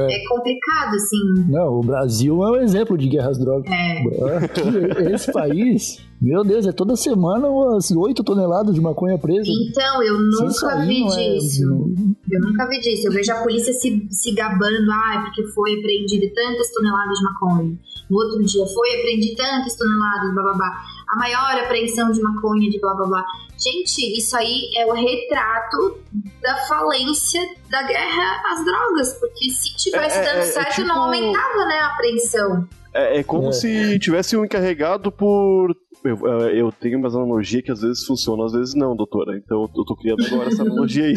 é. é. complicado, assim. Não, o Brasil é um exemplo de guerras drogas. É. Esse país, meu Deus, é toda semana umas 8 toneladas de maconha presa. Então, eu nunca vi é disso. É... Eu nunca vi disso. Eu vejo a polícia se, se gabando, ah, porque foi apreendido tantas toneladas de maconha. No outro dia foi apreendido tantas toneladas, blá. A maior apreensão de maconha, de blá blá blá. Gente, isso aí é o retrato da falência da guerra às drogas, porque se tivesse é, dando é, é certo, é tipo... não aumentava né, a apreensão. É, é como é. se tivesse um encarregado por. Eu, eu, tenho umas analogias que às vezes funcionam, às vezes não, doutora. Então eu tô criando agora essa analogia aí.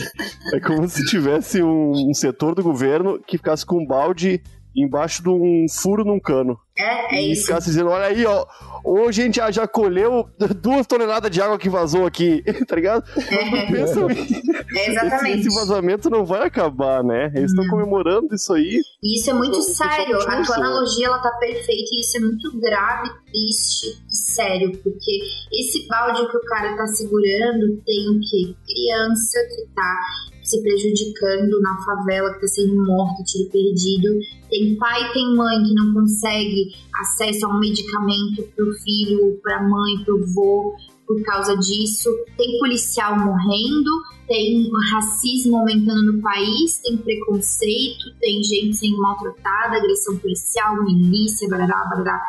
É como se tivesse um, um setor do governo que ficasse com um balde embaixo de um furo num cano. É, é e isso. ficasse dizendo, olha aí, ó, hoje a gente já, já colheu duas toneladas de água que vazou aqui, (laughs) tá ligado? É, pensam, é exatamente. Esse, esse, vazamento não vai acabar, né? Eles estão comemorando isso aí. E isso é muito sério. A tua analogia, ela tá perfeita e isso é muito grave, triste e sério, porque esse balde que o cara tá segurando tem o quê? Criança que tá se prejudicando na favela, que está sendo morto, tiro perdido. Tem pai, tem mãe que não consegue acesso a um medicamento para o filho, para a mãe, para o vô, por causa disso. Tem policial morrendo, tem racismo aumentando no país, tem preconceito, tem gente sendo maltratada, agressão policial, milícia, barará, barará.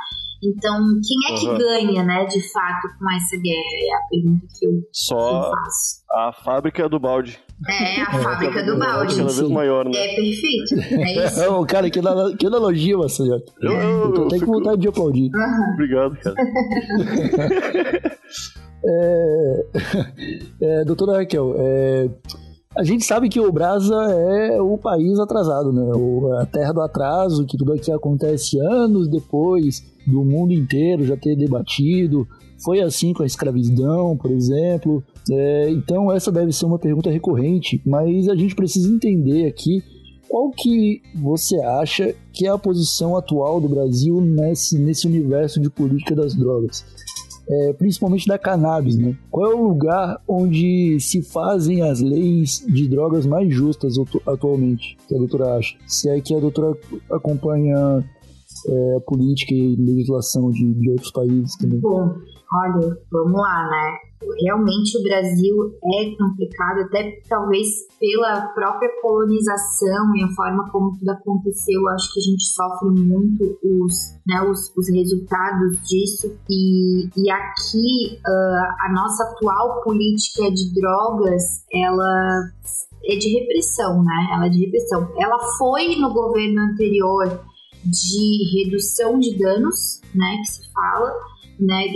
Então, quem é que uhum. ganha, né, de fato, com essa guerra? É a pergunta que eu, Só que eu faço. A fábrica do balde. É, a é, fábrica do balde. Cada vez maior, né? É perfeito. É (laughs) isso. Não, cara, que, que analogia, Marcelo. Eu, eu, eu, tô até com vontade de aplaudir. Uhum. Obrigado, cara. (laughs) é, (laughs) é, doutora Raquel, é, a gente sabe que o Brasa é o país atrasado, né? O, a terra do atraso, que tudo aqui acontece anos depois do mundo inteiro já ter debatido. Foi assim com a escravidão, por exemplo. É, então essa deve ser uma pergunta recorrente, mas a gente precisa entender aqui qual que você acha que é a posição atual do Brasil nesse, nesse universo de política das drogas é, principalmente da cannabis, né? Qual é o lugar onde se fazem as leis de drogas mais justas atualmente, que a doutora acha? Se é que a doutora acompanha é, política e legislação de, de outros países também. Bom, olha, vamos lá, né? Realmente o Brasil é complicado, até talvez pela própria colonização e a forma como tudo aconteceu. Acho que a gente sofre muito os, né, os, os resultados disso. E, e aqui uh, a nossa atual política de drogas, ela é de repressão, né? Ela é de repressão. Ela foi no governo anterior de redução de danos, né, que se fala, né,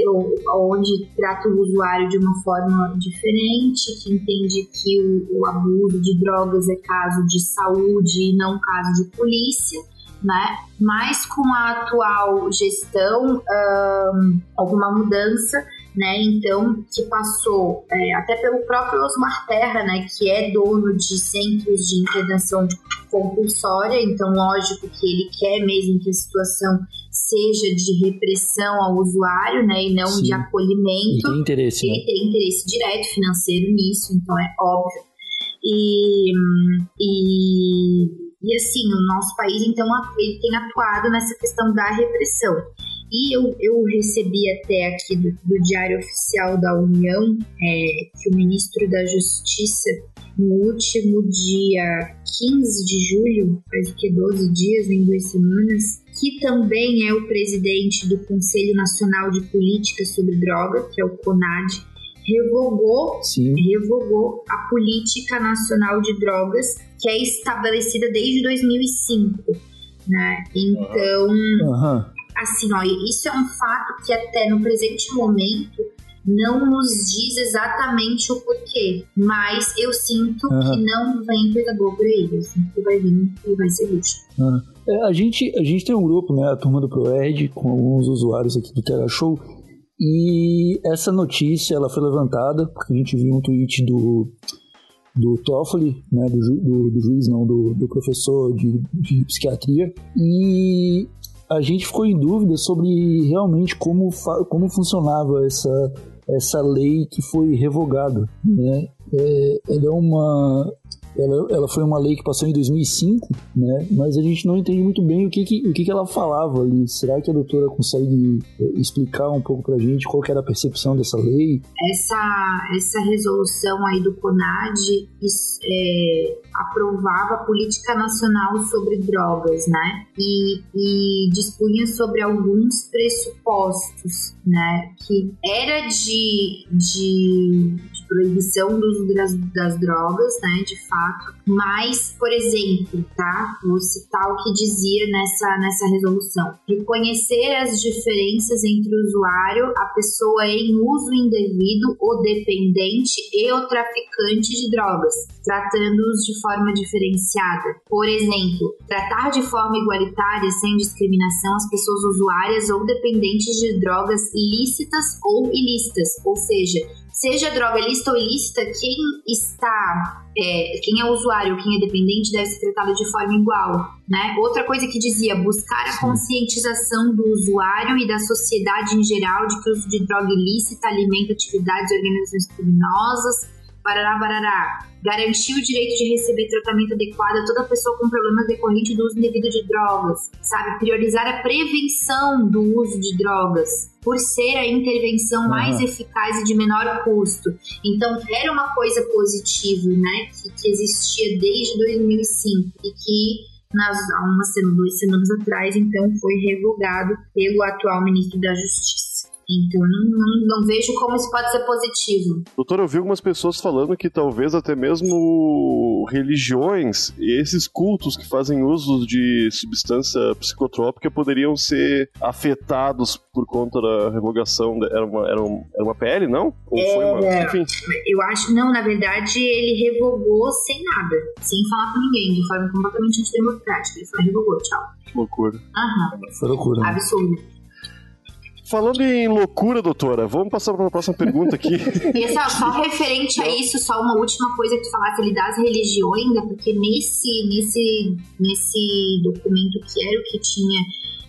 onde trata o usuário de uma forma diferente, que entende que o, o abuso de drogas é caso de saúde e não caso de polícia. Né? Mas com a atual gestão, um, alguma mudança né? Então, que passou é, até pelo próprio Osmar Terra, né? Que é dono de centros de intervenção compulsória, então lógico que ele quer mesmo que a situação seja de repressão ao usuário, né? E não Sim. de acolhimento. Ele tem interesse, Ele né? tem interesse direto financeiro nisso, então é óbvio. E, e, e assim, o nosso país, então, ele tem atuado nessa questão da repressão. E eu, eu recebi até aqui do, do Diário Oficial da União é, que o ministro da Justiça, no último dia 15 de julho, faz o que, 12 dias, em duas semanas, que também é o presidente do Conselho Nacional de Política sobre Droga, que é o CONAD, revogou, revogou a Política Nacional de Drogas, que é estabelecida desde 2005. Né? Então, uhum assim, ó, isso é um fato que até no presente momento não nos diz exatamente o porquê, mas eu sinto uhum. que não vem coisa boa por aí, eu sinto que vai vir e vai ser luxo. Uhum. É, a, gente, a gente tem um grupo, né, a turma do ProEd, com alguns usuários aqui do Terra Show, e essa notícia ela foi levantada porque a gente viu um tweet do, do Toffoli, né, do, do, do juiz, não, do, do professor de, de psiquiatria, e a gente ficou em dúvida sobre realmente como, como funcionava essa, essa lei que foi revogada. Né? É, ela é uma ela, ela foi uma lei que passou em 2005, né? Mas a gente não entende muito bem o que, que o que, que ela falava ali. Será que a doutora consegue eh, explicar um pouco pra gente qual era a percepção dessa lei? Essa, essa resolução aí do CONAD é, aprovava a política nacional sobre drogas, né? E, e dispunha sobre alguns pressupostos, né? Que era de, de proibição do uso das, das drogas, né? De fato mas, por exemplo, tá? Vou citar o que dizia nessa, nessa resolução. Reconhecer as diferenças entre o usuário, a pessoa em uso indevido, o dependente e o traficante de drogas, tratando-os de forma diferenciada. Por exemplo, tratar de forma igualitária, sem discriminação, as pessoas usuárias ou dependentes de drogas lícitas ou ilícitas, ou seja, seja droga lícita ou ilícita, quem está, é, quem é usuário, quem é dependente deve ser tratado de forma igual, né? Outra coisa que dizia, buscar a conscientização do usuário e da sociedade em geral de que o uso de droga ilícita alimenta atividades e organizações criminosas, barará, barará. Garantir o direito de receber tratamento adequado a toda pessoa com problemas decorrentes do uso indevido de drogas, sabe? Priorizar a prevenção do uso de drogas, por ser a intervenção uhum. mais eficaz e de menor custo. Então, era uma coisa positiva, né? Que, que existia desde 2005 e que nas, há uma semana, duas semanas atrás, então foi revogado pelo atual ministro da Justiça. Então, não, não, não, vejo como isso pode ser positivo. Doutor, eu vi algumas pessoas falando que talvez até mesmo religiões e esses cultos que fazem uso de substância psicotrópica poderiam ser afetados por conta da revogação. Era uma, era, um, era uma PL, não? Ou é, foi uma. Enfim. Eu acho, não, na verdade, ele revogou sem nada, sem falar com ninguém, de forma completamente antidemocrática. Ele só revogou, tchau. Loucura. Aham. Foi loucura. Né? Absurdo. Falando em loucura, doutora, vamos passar para a próxima pergunta aqui. (laughs) e só, só referente a isso, só uma última coisa que tu falasse ali das religiões, né? porque nesse, nesse, nesse documento que era o que tinha,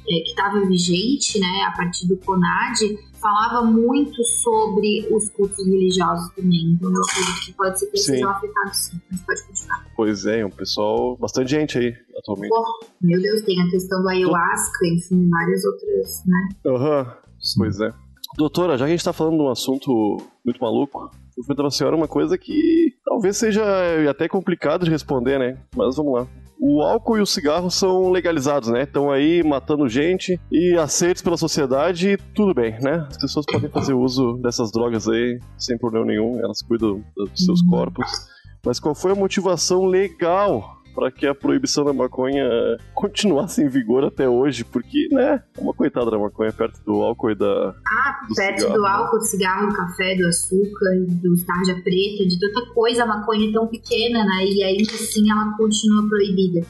é, que estava vigente, né, a partir do CONAD, falava muito sobre os cultos religiosos também. Então, eu acredito que pode ser que eles sejam afetados sim, mas pode continuar. Pois é, um pessoal, bastante gente aí atualmente. Pô, meu Deus, tem a questão do ayahuasca, enfim, várias outras, né? Aham. Uhum. Pois é. Doutora, já que a gente tá falando de um assunto muito maluco, eu vou pra senhora uma coisa que talvez seja até complicado de responder, né? Mas vamos lá. O álcool e o cigarro são legalizados, né? Estão aí matando gente e aceitos pela sociedade, tudo bem, né? As pessoas podem fazer uso dessas drogas aí sem problema nenhum, elas cuidam dos seus uhum. corpos. Mas qual foi a motivação legal para que a proibição da maconha continuasse em vigor até hoje, porque, né, é uma coitada da maconha perto do álcool e da. Ah, do perto cigarro. do álcool, do cigarro, do café, do açúcar, do tarja preta, de tanta coisa, a maconha é tão pequena, né? E ainda assim ela continua proibida.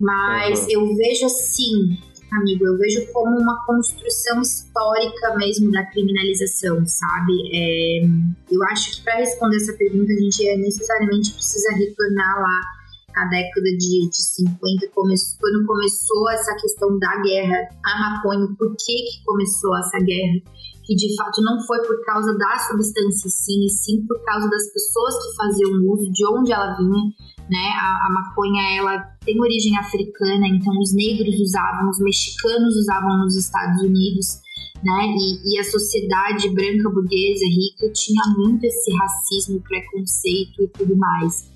Mas uhum. eu vejo assim, amigo, eu vejo como uma construção histórica mesmo da criminalização, sabe? É, eu acho que para responder essa pergunta a gente necessariamente precisa retornar lá na década de, de 50, começou, quando começou essa questão da guerra à maconha, por que, que começou essa guerra? Que de fato não foi por causa da substância sim, e sim por causa das pessoas que faziam uso, de onde ela vinha. Né? A, a maconha ela tem origem africana, então os negros usavam, os mexicanos usavam nos Estados Unidos. Né? E, e, a sociedade branca, burguesa, rica, tinha muito esse racismo, preconceito e tudo mais.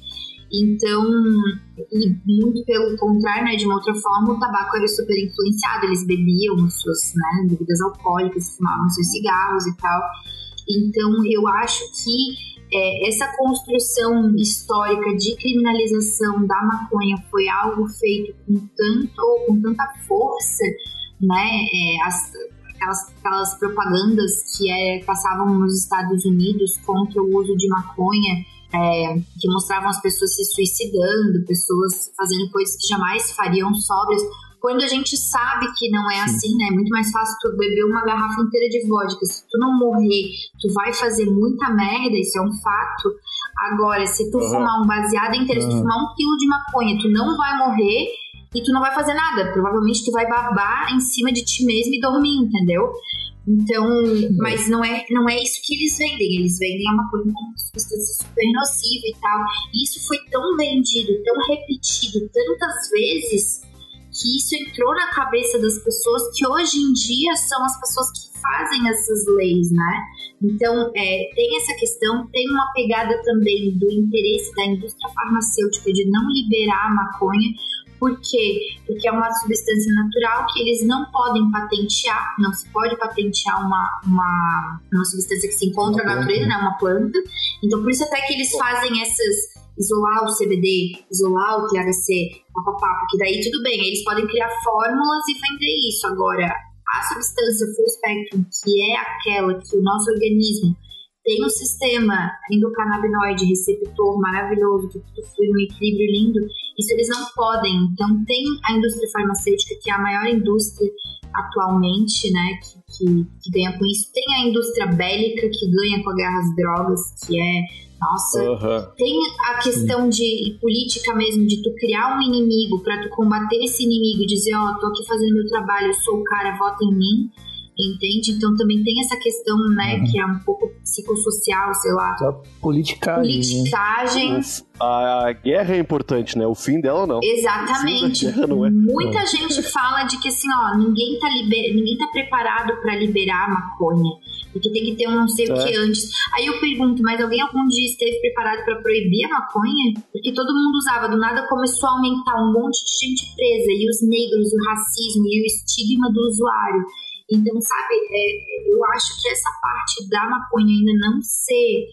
Então, e muito pelo contrário, né, de uma outra forma, o tabaco era super influenciado, eles bebiam suas né, bebidas alcoólicas, fumavam seus cigarros e tal. Então, eu acho que é, essa construção histórica de criminalização da maconha foi algo feito com tanto com tanta força, né? É, as, aquelas, aquelas propagandas que é, passavam nos Estados Unidos contra o uso de maconha é, que mostravam as pessoas se suicidando, pessoas fazendo coisas que jamais fariam sóbrias. quando a gente sabe que não é assim, né? É muito mais fácil tu beber uma garrafa inteira de vodka. Se tu não morrer, tu vai fazer muita merda, isso é um fato. Agora, se tu uhum. fumar um baseado inteiro, uhum. se tu fumar um quilo de maconha, tu não vai morrer e tu não vai fazer nada. Provavelmente tu vai babar em cima de ti mesmo e dormir, entendeu? Então, mas não é, não é isso que eles vendem. Eles vendem uma coisa como substância super nociva e tal. E isso foi tão vendido, tão repetido tantas vezes que isso entrou na cabeça das pessoas que hoje em dia são as pessoas que fazem essas leis, né? Então, é, tem essa questão, tem uma pegada também do interesse da indústria farmacêutica de não liberar a maconha, por quê? Porque é uma substância natural que eles não podem patentear, não se pode patentear uma, uma, uma substância que se encontra na natureza, né, uma planta. Então, por isso até que eles fazem essas isolar o CBD, isolar o THC, papapá, porque daí tudo bem, eles podem criar fórmulas e vender isso. Agora, a substância full spectrum, que é aquela que o nosso organismo tem um sistema endocannabinoide receptor maravilhoso, que tudo flui num equilíbrio lindo, isso eles não podem. Então, tem a indústria farmacêutica, que é a maior indústria atualmente, né, que, que, que ganha com isso. Tem a indústria bélica, que ganha com a guerra às drogas, que é nossa, uhum. tem a questão de política mesmo, de tu criar um inimigo para tu combater esse inimigo, dizer, ó, oh, tô aqui fazendo meu trabalho, eu sou o cara, vota em mim entende? Então também tem essa questão, né, uhum. que é um pouco psicossocial, sei lá. A politicagem. Né? Politicagem. A, a, guerra é importante, né? O fim dela não. Exatamente. É. Muita é. gente fala de que assim, ó, ninguém tá, liber... ninguém tá preparado para liberar a maconha. Porque tem que ter um não sei o que é. antes. Aí eu pergunto, mas alguém algum dia esteve preparado para proibir a maconha? Porque todo mundo usava, do nada começou a aumentar um monte de gente presa, e os negros, o racismo e o estigma do usuário. Então, sabe, é, eu acho que essa parte da maconha ainda não ser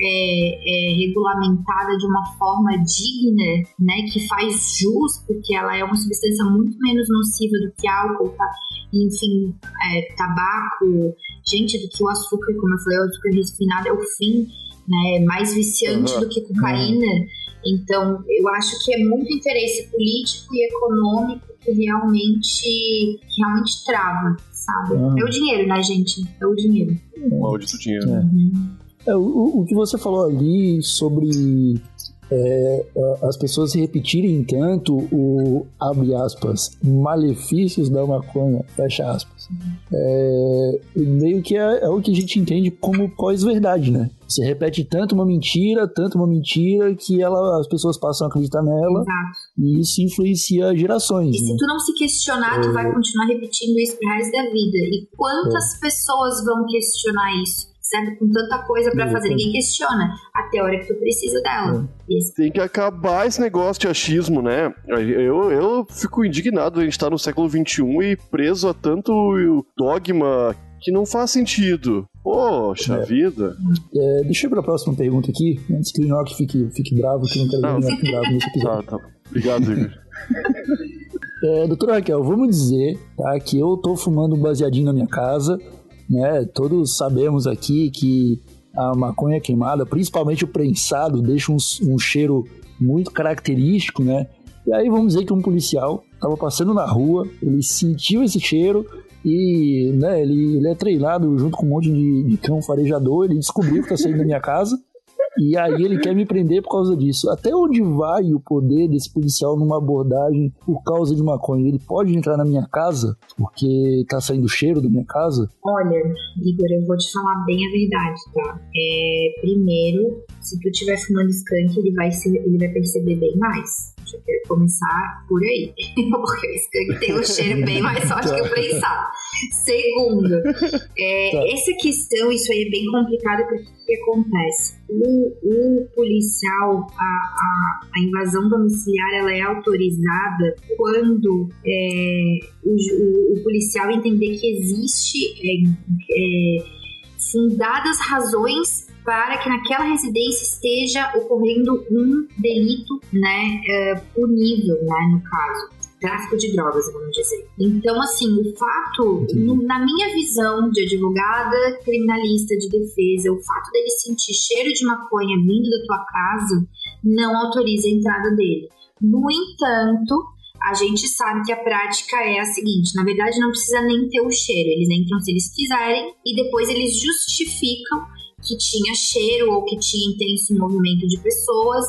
é, é, regulamentada de uma forma digna, né, que faz jus, porque ela é uma substância muito menos nociva do que álcool, tá? enfim, é, tabaco, gente, do que o açúcar, como eu falei, o açúcar refinado é o fim, né, mais viciante uhum. do que cocaína. Uhum. Então, eu acho que é muito interesse político e econômico que realmente, que realmente trava sabe? Ah. É o dinheiro, né, gente? É o dinheiro. O maldito dinheiro. É. Uhum. É, o, o que você falou ali sobre é, as pessoas repetirem tanto o, abre aspas, malefícios da maconha, fecha aspas, é, meio que é, é, o que a gente entende como pós-verdade, né? Você repete tanto uma mentira, tanto uma mentira, que ela, as pessoas passam a acreditar nela Exato. e isso influencia gerações. E né? se tu não se questionar, tu vai é. continuar repetindo isso pro resto da vida. E quantas é. pessoas vão questionar isso? Sabe? Com tanta coisa para fazer, ninguém questiona. Até a hora que tu precisa dela. Isso. Tem que acabar esse negócio de achismo, né? Eu, eu fico indignado a gente estar tá no século XXI e preso a tanto dogma que não faz sentido. Poxa é. vida. É, deixa eu ir pra próxima pergunta aqui, antes que o Inoki fique, fique bravo, que não quero ver o Inoki bravo nesse episódio. Tá, (laughs) tá. Obrigado, Igor. (laughs) é, doutora Raquel, vamos dizer tá, que eu tô fumando um baseadinho na minha casa né? Todos sabemos aqui que a maconha queimada, principalmente o prensado, deixa um, um cheiro muito característico, né? E aí vamos dizer que um policial estava passando na rua, ele sentiu esse cheiro e né, ele, ele é treinado junto com um monte de, de cão farejador, ele descobriu que está saindo da minha casa e aí ele quer me prender por causa disso. Até onde vai o poder desse policial numa abordagem por causa de maconha? Ele pode entrar na minha casa porque tá saindo cheiro da minha casa? Olha, Igor, eu vou te falar bem a verdade, tá? É, primeiro, se tu estiver fumando skunk, ele vai, ser, ele vai perceber bem mais. Eu quero começar por aí. (laughs) Porque o skunk tem um cheiro bem mais forte que o prensado. Segundo, é, tá. essa questão, isso aí é bem complicado porque o que acontece? O, o policial, a, a, a, invasão domiciliar, ela é autorizada quando é, o, o, o, policial entender que existe é, é, fundadas razões para que naquela residência esteja ocorrendo um delito, né, uh, punível, né, no caso tráfico de drogas, vamos dizer. Então, assim, o fato, no, na minha visão de advogada criminalista de defesa, o fato dele sentir cheiro de maconha vindo da tua casa não autoriza a entrada dele. No entanto, a gente sabe que a prática é a seguinte: na verdade, não precisa nem ter o cheiro, eles entram se eles quiserem e depois eles justificam que tinha cheiro ou que tinha intenso movimento de pessoas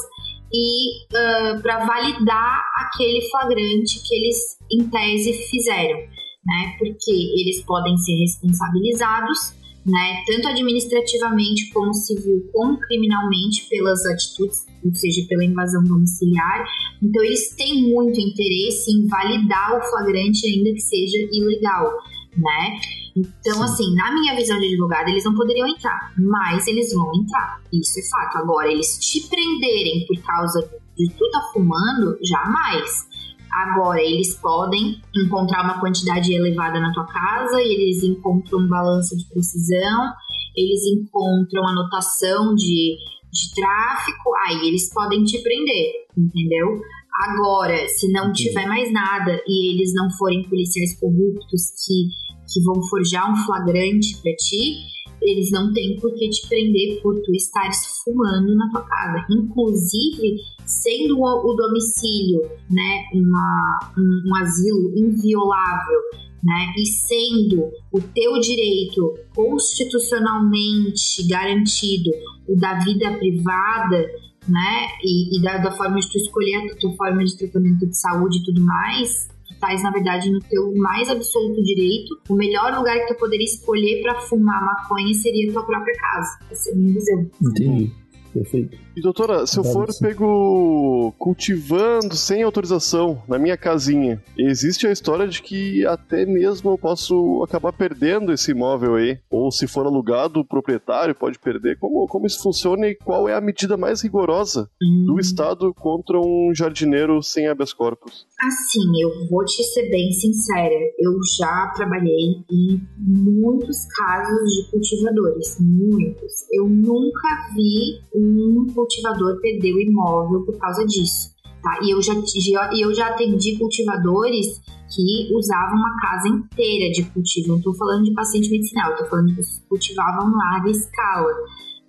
e uh, para validar aquele flagrante que eles, em tese, fizeram, né? Porque eles podem ser responsabilizados, né? Tanto administrativamente como civil, como criminalmente pelas atitudes, ou seja, pela invasão domiciliar. Então, eles têm muito interesse em validar o flagrante, ainda que seja ilegal, né? Então, Sim. assim, na minha visão de advogado, eles não poderiam entrar, mas eles vão entrar. Isso é fato. Agora, eles te prenderem por causa de tu tá fumando, jamais. Agora, eles podem encontrar uma quantidade elevada na tua casa, eles encontram balança de precisão, eles encontram anotação de, de tráfico, aí eles podem te prender, entendeu? Agora, se não tiver mais nada e eles não forem policiais corruptos que que vão forjar um flagrante para ti, eles não têm por que te prender por tu estares fumando na tua casa. Inclusive, sendo o, domicílio, né, uma, um, um asilo inviolável, né, e sendo o teu direito constitucionalmente garantido, o da vida privada, né, e, e da, da forma de tu escolher a tua forma de tratamento de saúde e tudo mais, estás, na verdade, no teu mais absoluto direito. O melhor lugar que tu poderia escolher para fumar maconha seria a tua própria casa. Essa é a minha visão. Entendi. Perfeito. E doutora, se eu for pego cultivando sem autorização na minha casinha, existe a história de que até mesmo eu posso acabar perdendo esse imóvel aí? Ou se for alugado, o proprietário pode perder? Como, como isso funciona e qual é a medida mais rigorosa hum. do Estado contra um jardineiro sem habeas corpus? Assim, eu vou te ser bem sincera. Eu já trabalhei em muitos casos de cultivadores. Muitos. Eu nunca vi um cultivador perder o imóvel por causa disso. Tá? E eu já, já, eu já atendi cultivadores que usavam uma casa inteira de cultivo. Não estou falando de paciente medicinal, estou falando de pessoas que cultivavam em larga escala,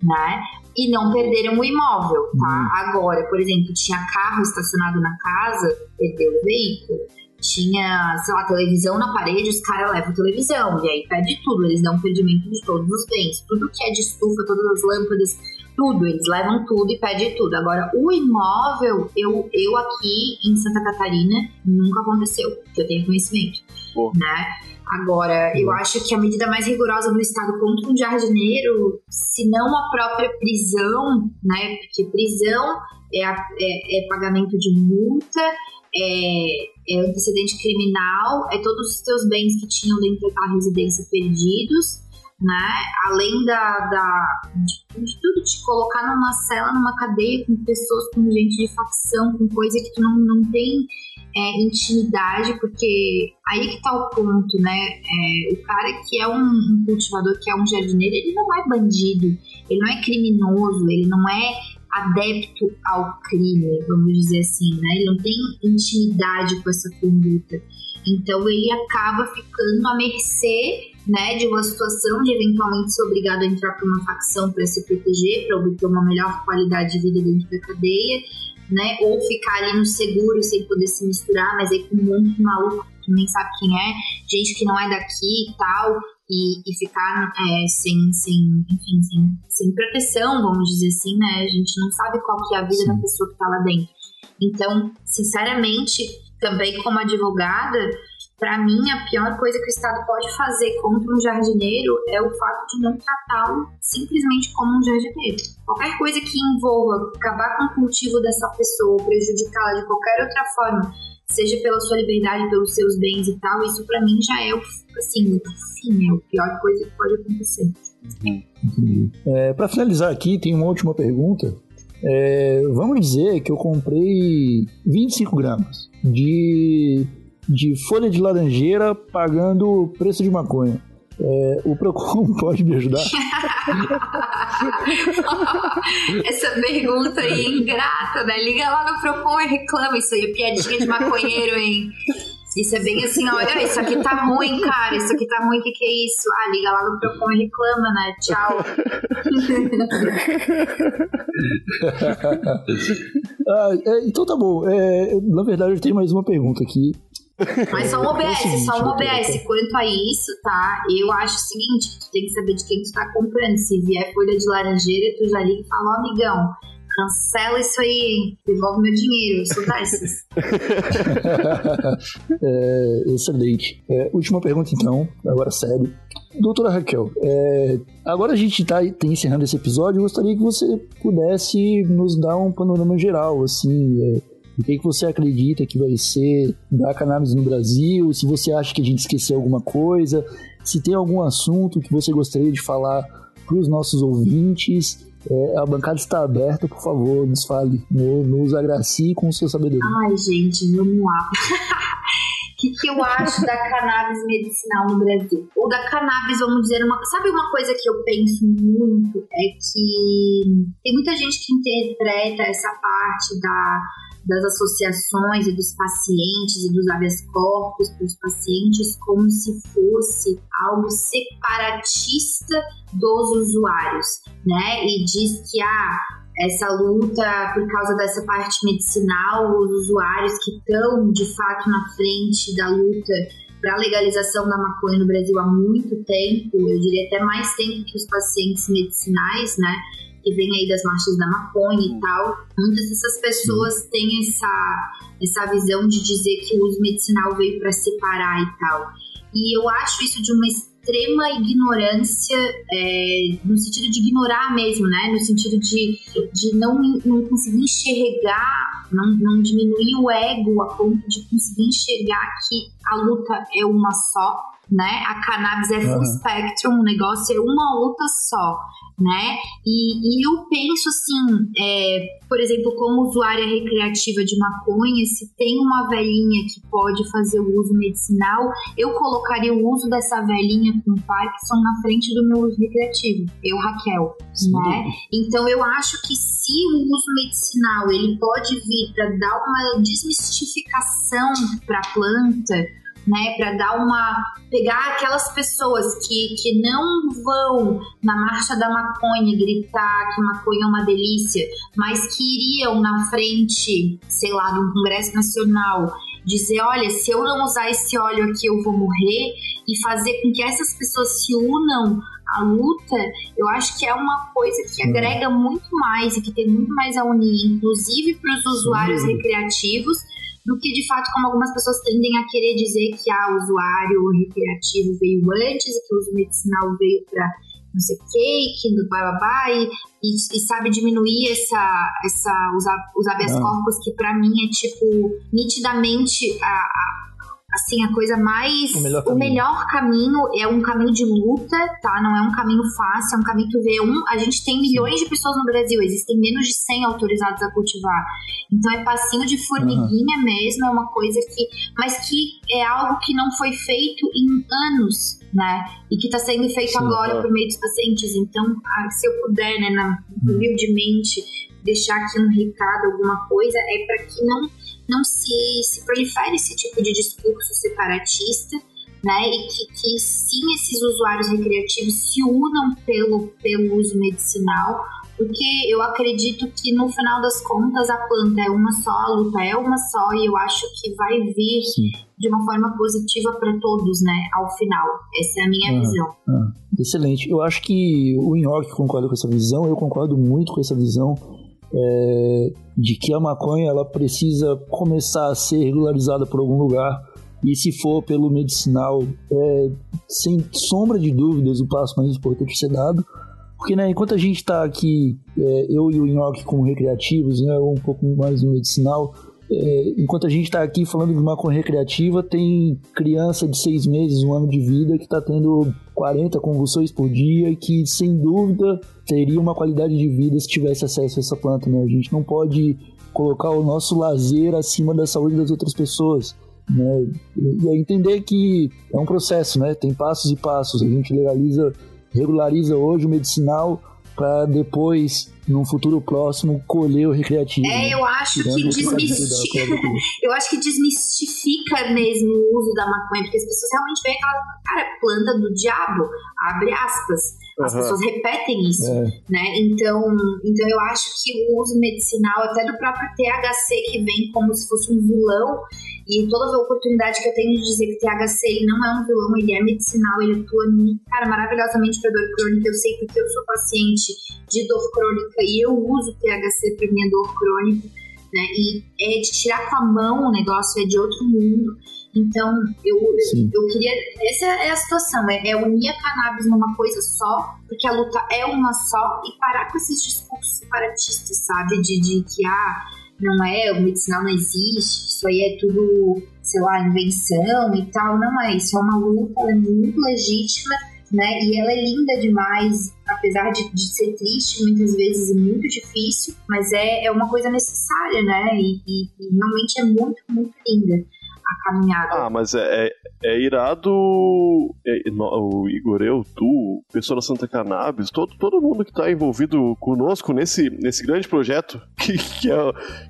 né? E não perderam o imóvel, tá? Uhum. Agora, por exemplo, tinha carro estacionado na casa, perdeu o veículo. Tinha, sei lá, televisão na parede, os caras levam televisão, e aí perde tudo, eles dão perdimento de todos os bens. Tudo que é de estufa, todas as lâmpadas, tudo, eles levam tudo e pedem tudo. Agora, o imóvel, eu, eu aqui em Santa Catarina, nunca aconteceu, que eu tenho conhecimento, Pô. né? Agora, eu acho que a medida mais rigorosa do Estado contra um jardineiro, se não a própria prisão, né? Porque prisão é, a, é, é pagamento de multa, é, é antecedente criminal, é todos os teus bens que tinham dentro daquela residência perdidos né? Além da, da de, de, tudo, te colocar numa cela, numa cadeia com pessoas, com gente de facção, com coisa que tu não, não tem é, intimidade, porque aí que tá o ponto, né? É, o cara que é um, um cultivador, que é um jardineiro, ele não é bandido, ele não é criminoso, ele não é adepto ao crime, vamos dizer assim, né? Ele não tem intimidade com essa conduta. Então ele acaba ficando à mercê né, de uma situação de eventualmente ser obrigado a entrar para uma facção para se proteger, para obter uma melhor qualidade de vida dentro da cadeia, né, ou ficar ali no seguro sem poder se misturar, mas aí com um monte de maluco que nem sabe quem é, gente que não é daqui e tal, e, e ficar é, sem, sem, enfim, sem, sem proteção, vamos dizer assim, né, a gente não sabe qual que é a vida Sim. da pessoa que está lá dentro. Então, sinceramente, também como advogada, para mim, a pior coisa que o Estado pode fazer contra um jardineiro é o fato de não tratá-lo simplesmente como um jardineiro. Qualquer coisa que envolva acabar com o cultivo dessa pessoa, prejudicá-la de qualquer outra forma, seja pela sua liberdade, pelos seus bens e tal, isso para mim já é o assim, fim, é a pior coisa que pode acontecer. Uhum. É, para finalizar aqui, tem uma última pergunta. É, vamos dizer que eu comprei 25 gramas de de folha de laranjeira pagando o preço de maconha. É, o Procon (laughs) pode me ajudar? (laughs) Essa pergunta aí é ingrata, né? Liga lá no Procon e reclama isso aí, piadinha de maconheiro, hein? Isso é bem assim, olha, isso aqui tá ruim, cara, isso aqui tá ruim, o que, que é isso? Ah, liga lá no Procon e reclama, né? Tchau. (laughs) ah, é, então tá bom. É, na verdade, eu tenho mais uma pergunta aqui. Mas só um OBS, é só um OBS. Quanto a isso, tá? Eu acho o seguinte: tu tem que saber de quem tu tá comprando. Se vier folha de laranjeira, tu já liga e fala, oh, amigão, cancela isso aí, devolve meu dinheiro, sou dessas. (laughs) é, excelente. É, última pergunta então, agora sério. Doutora Raquel, é, agora a gente está tá encerrando esse episódio, eu gostaria que você pudesse nos dar um panorama geral, assim, é, o que, que você acredita que vai ser da cannabis no Brasil, se você acha que a gente esqueceu alguma coisa, se tem algum assunto que você gostaria de falar para os nossos ouvintes. É, a bancada está aberta, por favor, nos fale, nos agracie com sua sabedoria. Ai, gente, vamos lá. O (laughs) que, que eu acho da cannabis medicinal no Brasil? Ou da cannabis, vamos dizer, uma. Sabe uma coisa que eu penso muito? É que tem muita gente que interpreta essa parte da das associações e dos pacientes e dos habeas corpus para os pacientes como se fosse algo separatista dos usuários, né? E diz que ah, essa luta por causa dessa parte medicinal, os usuários que estão de fato na frente da luta para a legalização da maconha no Brasil há muito tempo, eu diria até mais tempo que os pacientes medicinais, né? Que vem aí das marchas da maconha e tal, muitas dessas pessoas têm essa, essa visão de dizer que o uso medicinal veio para separar e tal. E eu acho isso de uma extrema ignorância, é, no sentido de ignorar mesmo, né? No sentido de, de não, não conseguir enxergar, não, não diminuir o ego a ponto de conseguir enxergar que a luta é uma só, né? A cannabis é full uhum. spectrum, o negócio é uma luta só né? E, e eu penso assim, é, por exemplo, como usuária recreativa de maconha, se tem uma velhinha que pode fazer o uso medicinal, eu colocaria o uso dessa velhinha com Parkinson na frente do meu uso recreativo, eu, Raquel, Sim. né? Então eu acho que se o uso medicinal ele pode vir para dar uma desmistificação para a planta, né, para dar uma pegar aquelas pessoas que, que não vão na marcha da maconha gritar que maconha é uma delícia, mas que iriam na frente, sei lá, do Congresso Nacional dizer, olha, se eu não usar esse óleo aqui eu vou morrer e fazer com que essas pessoas se unam à luta, eu acho que é uma coisa que agrega muito mais e que tem muito mais a unir, inclusive para os usuários Sim. recreativos do que de fato como algumas pessoas tendem a querer dizer que ah, o usuário recreativo veio antes e que o uso medicinal veio para não sei o que, que do bababá, e, e, e, sabe diminuir essa, essa, os, os habeas corpus, que para mim é tipo, nitidamente a, a assim, a coisa mais. O melhor, o melhor, caminho é um caminho de luta, tá? Não é um caminho fácil, é um caminho que tu vê. Um, a gente tem milhões de pessoas no Brasil, existem menos de 100 autorizados a cultivar. Então é passinho de formiguinha uhum. mesmo, é uma coisa que. Mas que é algo que não foi feito em anos, né? E que está sendo feito Sim, agora é. por meio dos pacientes. Então, ah, se eu puder, né, na, uhum. humildemente, deixar aqui um recado, alguma coisa, é para que não não se, se prolifere esse tipo de discurso separatista, né? E que, que sim esses usuários recreativos se unam pelo, pelo uso medicinal, porque eu acredito que no final das contas a planta é uma só, a luta é uma só, e eu acho que vai vir sim. de uma forma positiva para todos, né? Ao final. Essa é a minha ah, visão. Ah, excelente. Eu acho que o York concorda com essa visão, eu concordo muito com essa visão é, de que a maconha ela precisa começar a ser regularizada por algum lugar e se for pelo medicinal, é, sem sombra de dúvidas, o passo mais importante a ser dado. Porque, né, enquanto a gente está aqui, é, eu e o Nhoque como recreativos, né, um pouco mais no medicinal, é, enquanto a gente está aqui falando de maconha recreativa, tem criança de seis meses, um ano de vida, que está tendo 40 convulsões por dia e que, sem dúvida, teria uma qualidade de vida se tivesse acesso a essa planta. Né? A gente não pode colocar o nosso lazer acima da saúde das outras pessoas. Né? E é entender que é um processo, né? tem passos e passos. A gente legaliza, regulariza hoje o medicinal para depois num futuro próximo, colher o recreativo. É, né? eu acho que desmistifica. (laughs) eu acho que desmistifica mesmo o uso da maconha, porque as pessoas realmente veem aquela cara, planta do diabo, abre aspas. As uhum. pessoas repetem isso, é. né? Então, então eu acho que o uso medicinal, até do próprio THC, que vem como se fosse um vilão, e toda a oportunidade que eu tenho de dizer que o THC ele não é um vilão, ele é medicinal, ele atua, cara, maravilhosamente para dor crônica. Eu sei porque eu sou paciente de dor crônica e eu uso THC para minha dor crônica, né? E é de tirar com a mão o negócio, é de outro mundo. Então, eu, eu queria. Essa é a situação: é, é, unir a cannabis numa coisa só, porque a luta é uma só, e parar com esses discursos separatistas, sabe? De, de que, ah, não é, o medicinal não existe, isso aí é tudo, sei lá, invenção e tal. Não é, isso é uma luta, ela é muito legítima, né? E ela é linda demais, apesar de, de ser triste muitas vezes e muito difícil, mas é, é uma coisa necessária, né? E, e, e realmente é muito, muito linda a caminhada. Ah, mas é, é, é irado é, o Igor, eu, tu, o pessoal da Santa Cannabis, todo, todo mundo que tá envolvido conosco nesse, nesse grande projeto (laughs) que, que, é,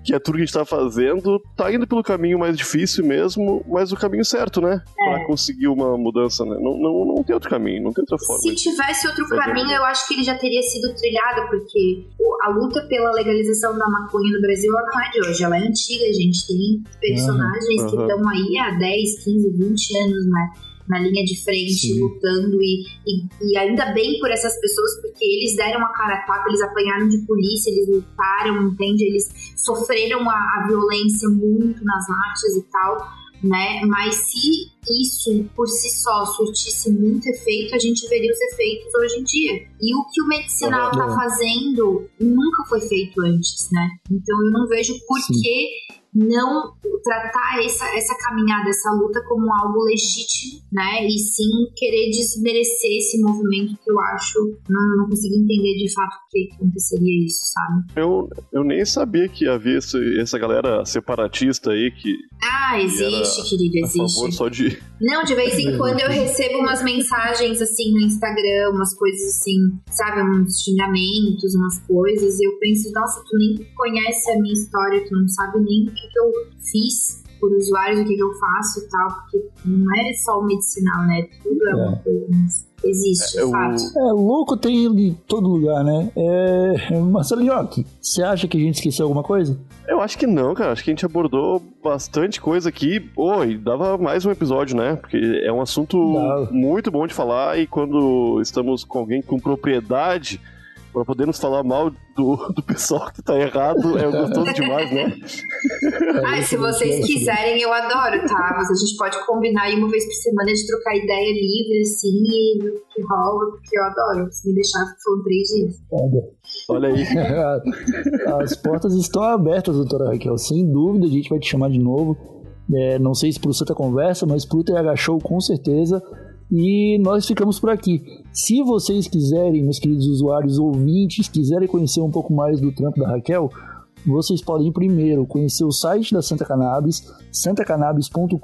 que é tudo que a gente tá fazendo, tá indo pelo caminho mais difícil mesmo, mas o caminho certo, né? É. Pra conseguir uma mudança, né? Não, não, não tem outro caminho, não tem outra forma. Se tivesse outro caminho, eu acho que ele já teria sido trilhado, porque a luta pela legalização da maconha no Brasil não é de hoje, ela é antiga, gente. Tem personagens uhum. que estão aí há 10, 15, 20 anos, né? Na linha de frente, Sim. lutando, e, e, e, ainda bem por essas pessoas, porque eles deram a cara a tapa, eles apanharam de polícia, eles lutaram, entende? Eles sofreram a, a violência muito nas marchas e tal, né? Mas se isso por si só surtisse muito efeito, a gente veria os efeitos hoje em dia. E o que o medicinal está fazendo nunca foi feito antes, né? Então eu não vejo por Sim. que não tratar essa, essa caminhada, essa luta como algo legítimo, né? E sim querer desmerecer esse movimento que eu acho, não, não consigo entender de fato por que aconteceria isso, sabe? Eu, eu nem sabia que havia esse, essa galera separatista aí que. Ah, existe, que querido, existe. A favor só de. Não, de vez em quando eu recebo umas mensagens assim no Instagram, umas coisas assim, sabe, uns xingamentos, umas coisas, e eu penso, nossa, tu nem conhece a minha história, tu não sabe nem que, que eu fiz por usuários, o que, que eu faço e tal, porque não é só o medicinal, né? Tudo é, é. uma coisa, mas existe, é, fato. É, louco tem em todo lugar, né? É, Marcelo Nhoque, você acha que a gente esqueceu alguma coisa? Eu acho que não, cara. Acho que a gente abordou bastante coisa aqui. Oi, dava mais um episódio, né? Porque é um assunto muito bom de falar e quando estamos com alguém com propriedade pra poder nos falar mal do, do pessoal que tá errado, é gostoso demais, né? (laughs) Ai, se vocês quiserem, eu adoro, tá? Mas a gente pode combinar aí uma vez por semana de trocar ideia livre, assim, e que rola, porque eu adoro. Se me deixar, foram três dias. Olha aí. (laughs) As portas estão abertas, doutora Raquel. Sem dúvida, a gente vai te chamar de novo. É, não sei se pro Santa Conversa, mas pro TH Show, com certeza. E nós ficamos por aqui. Se vocês quiserem, meus queridos usuários ouvintes, quiserem conhecer um pouco mais do trampo da Raquel, vocês podem primeiro conhecer o site da Santa Cannabis, santacannabis.com.br.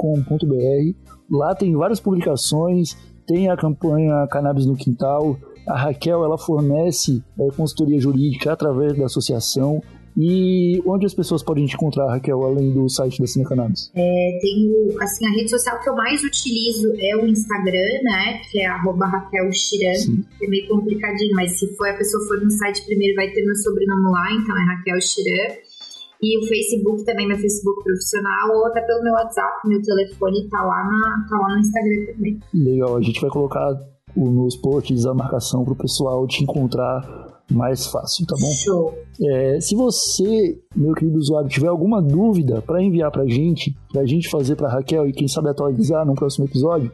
Lá tem várias publicações, tem a campanha Cannabis no Quintal. A Raquel ela fornece é, consultoria jurídica através da associação. E onde as pessoas podem te encontrar, Raquel, além do site da Cine Cannabis? É, tenho, assim, a rede social que eu mais utilizo é o Instagram, né? Que é arroba Raquel Chiran. É meio complicadinho, mas se for a pessoa for no site primeiro, vai ter meu sobrenome lá, então é Raquel Chiran. E o Facebook também, meu Facebook profissional, ou até pelo meu WhatsApp, meu telefone tá lá, na, tá lá no Instagram também. Legal, a gente vai colocar nos posts a marcação pro pessoal te encontrar mais fácil, tá bom? Show. É, se você, meu querido usuário, tiver alguma dúvida para enviar pra gente, pra gente fazer pra Raquel e quem sabe atualizar no próximo episódio,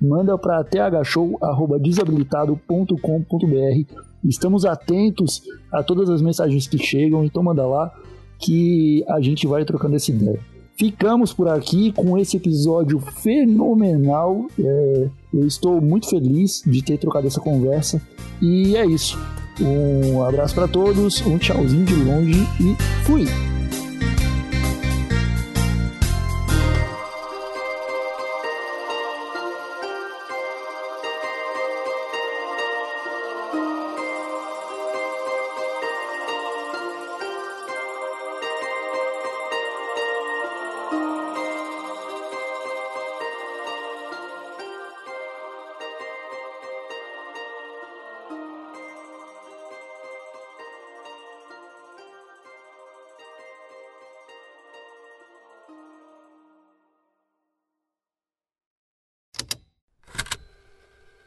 manda para thshow@desabilitado.com.br. Estamos atentos a todas as mensagens que chegam, então manda lá que a gente vai trocando essa ideia. Ficamos por aqui com esse episódio fenomenal. É, eu estou muito feliz de ter trocado essa conversa. E é isso. Um abraço para todos, um tchauzinho de longe e fui!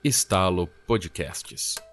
Estalo Podcasts.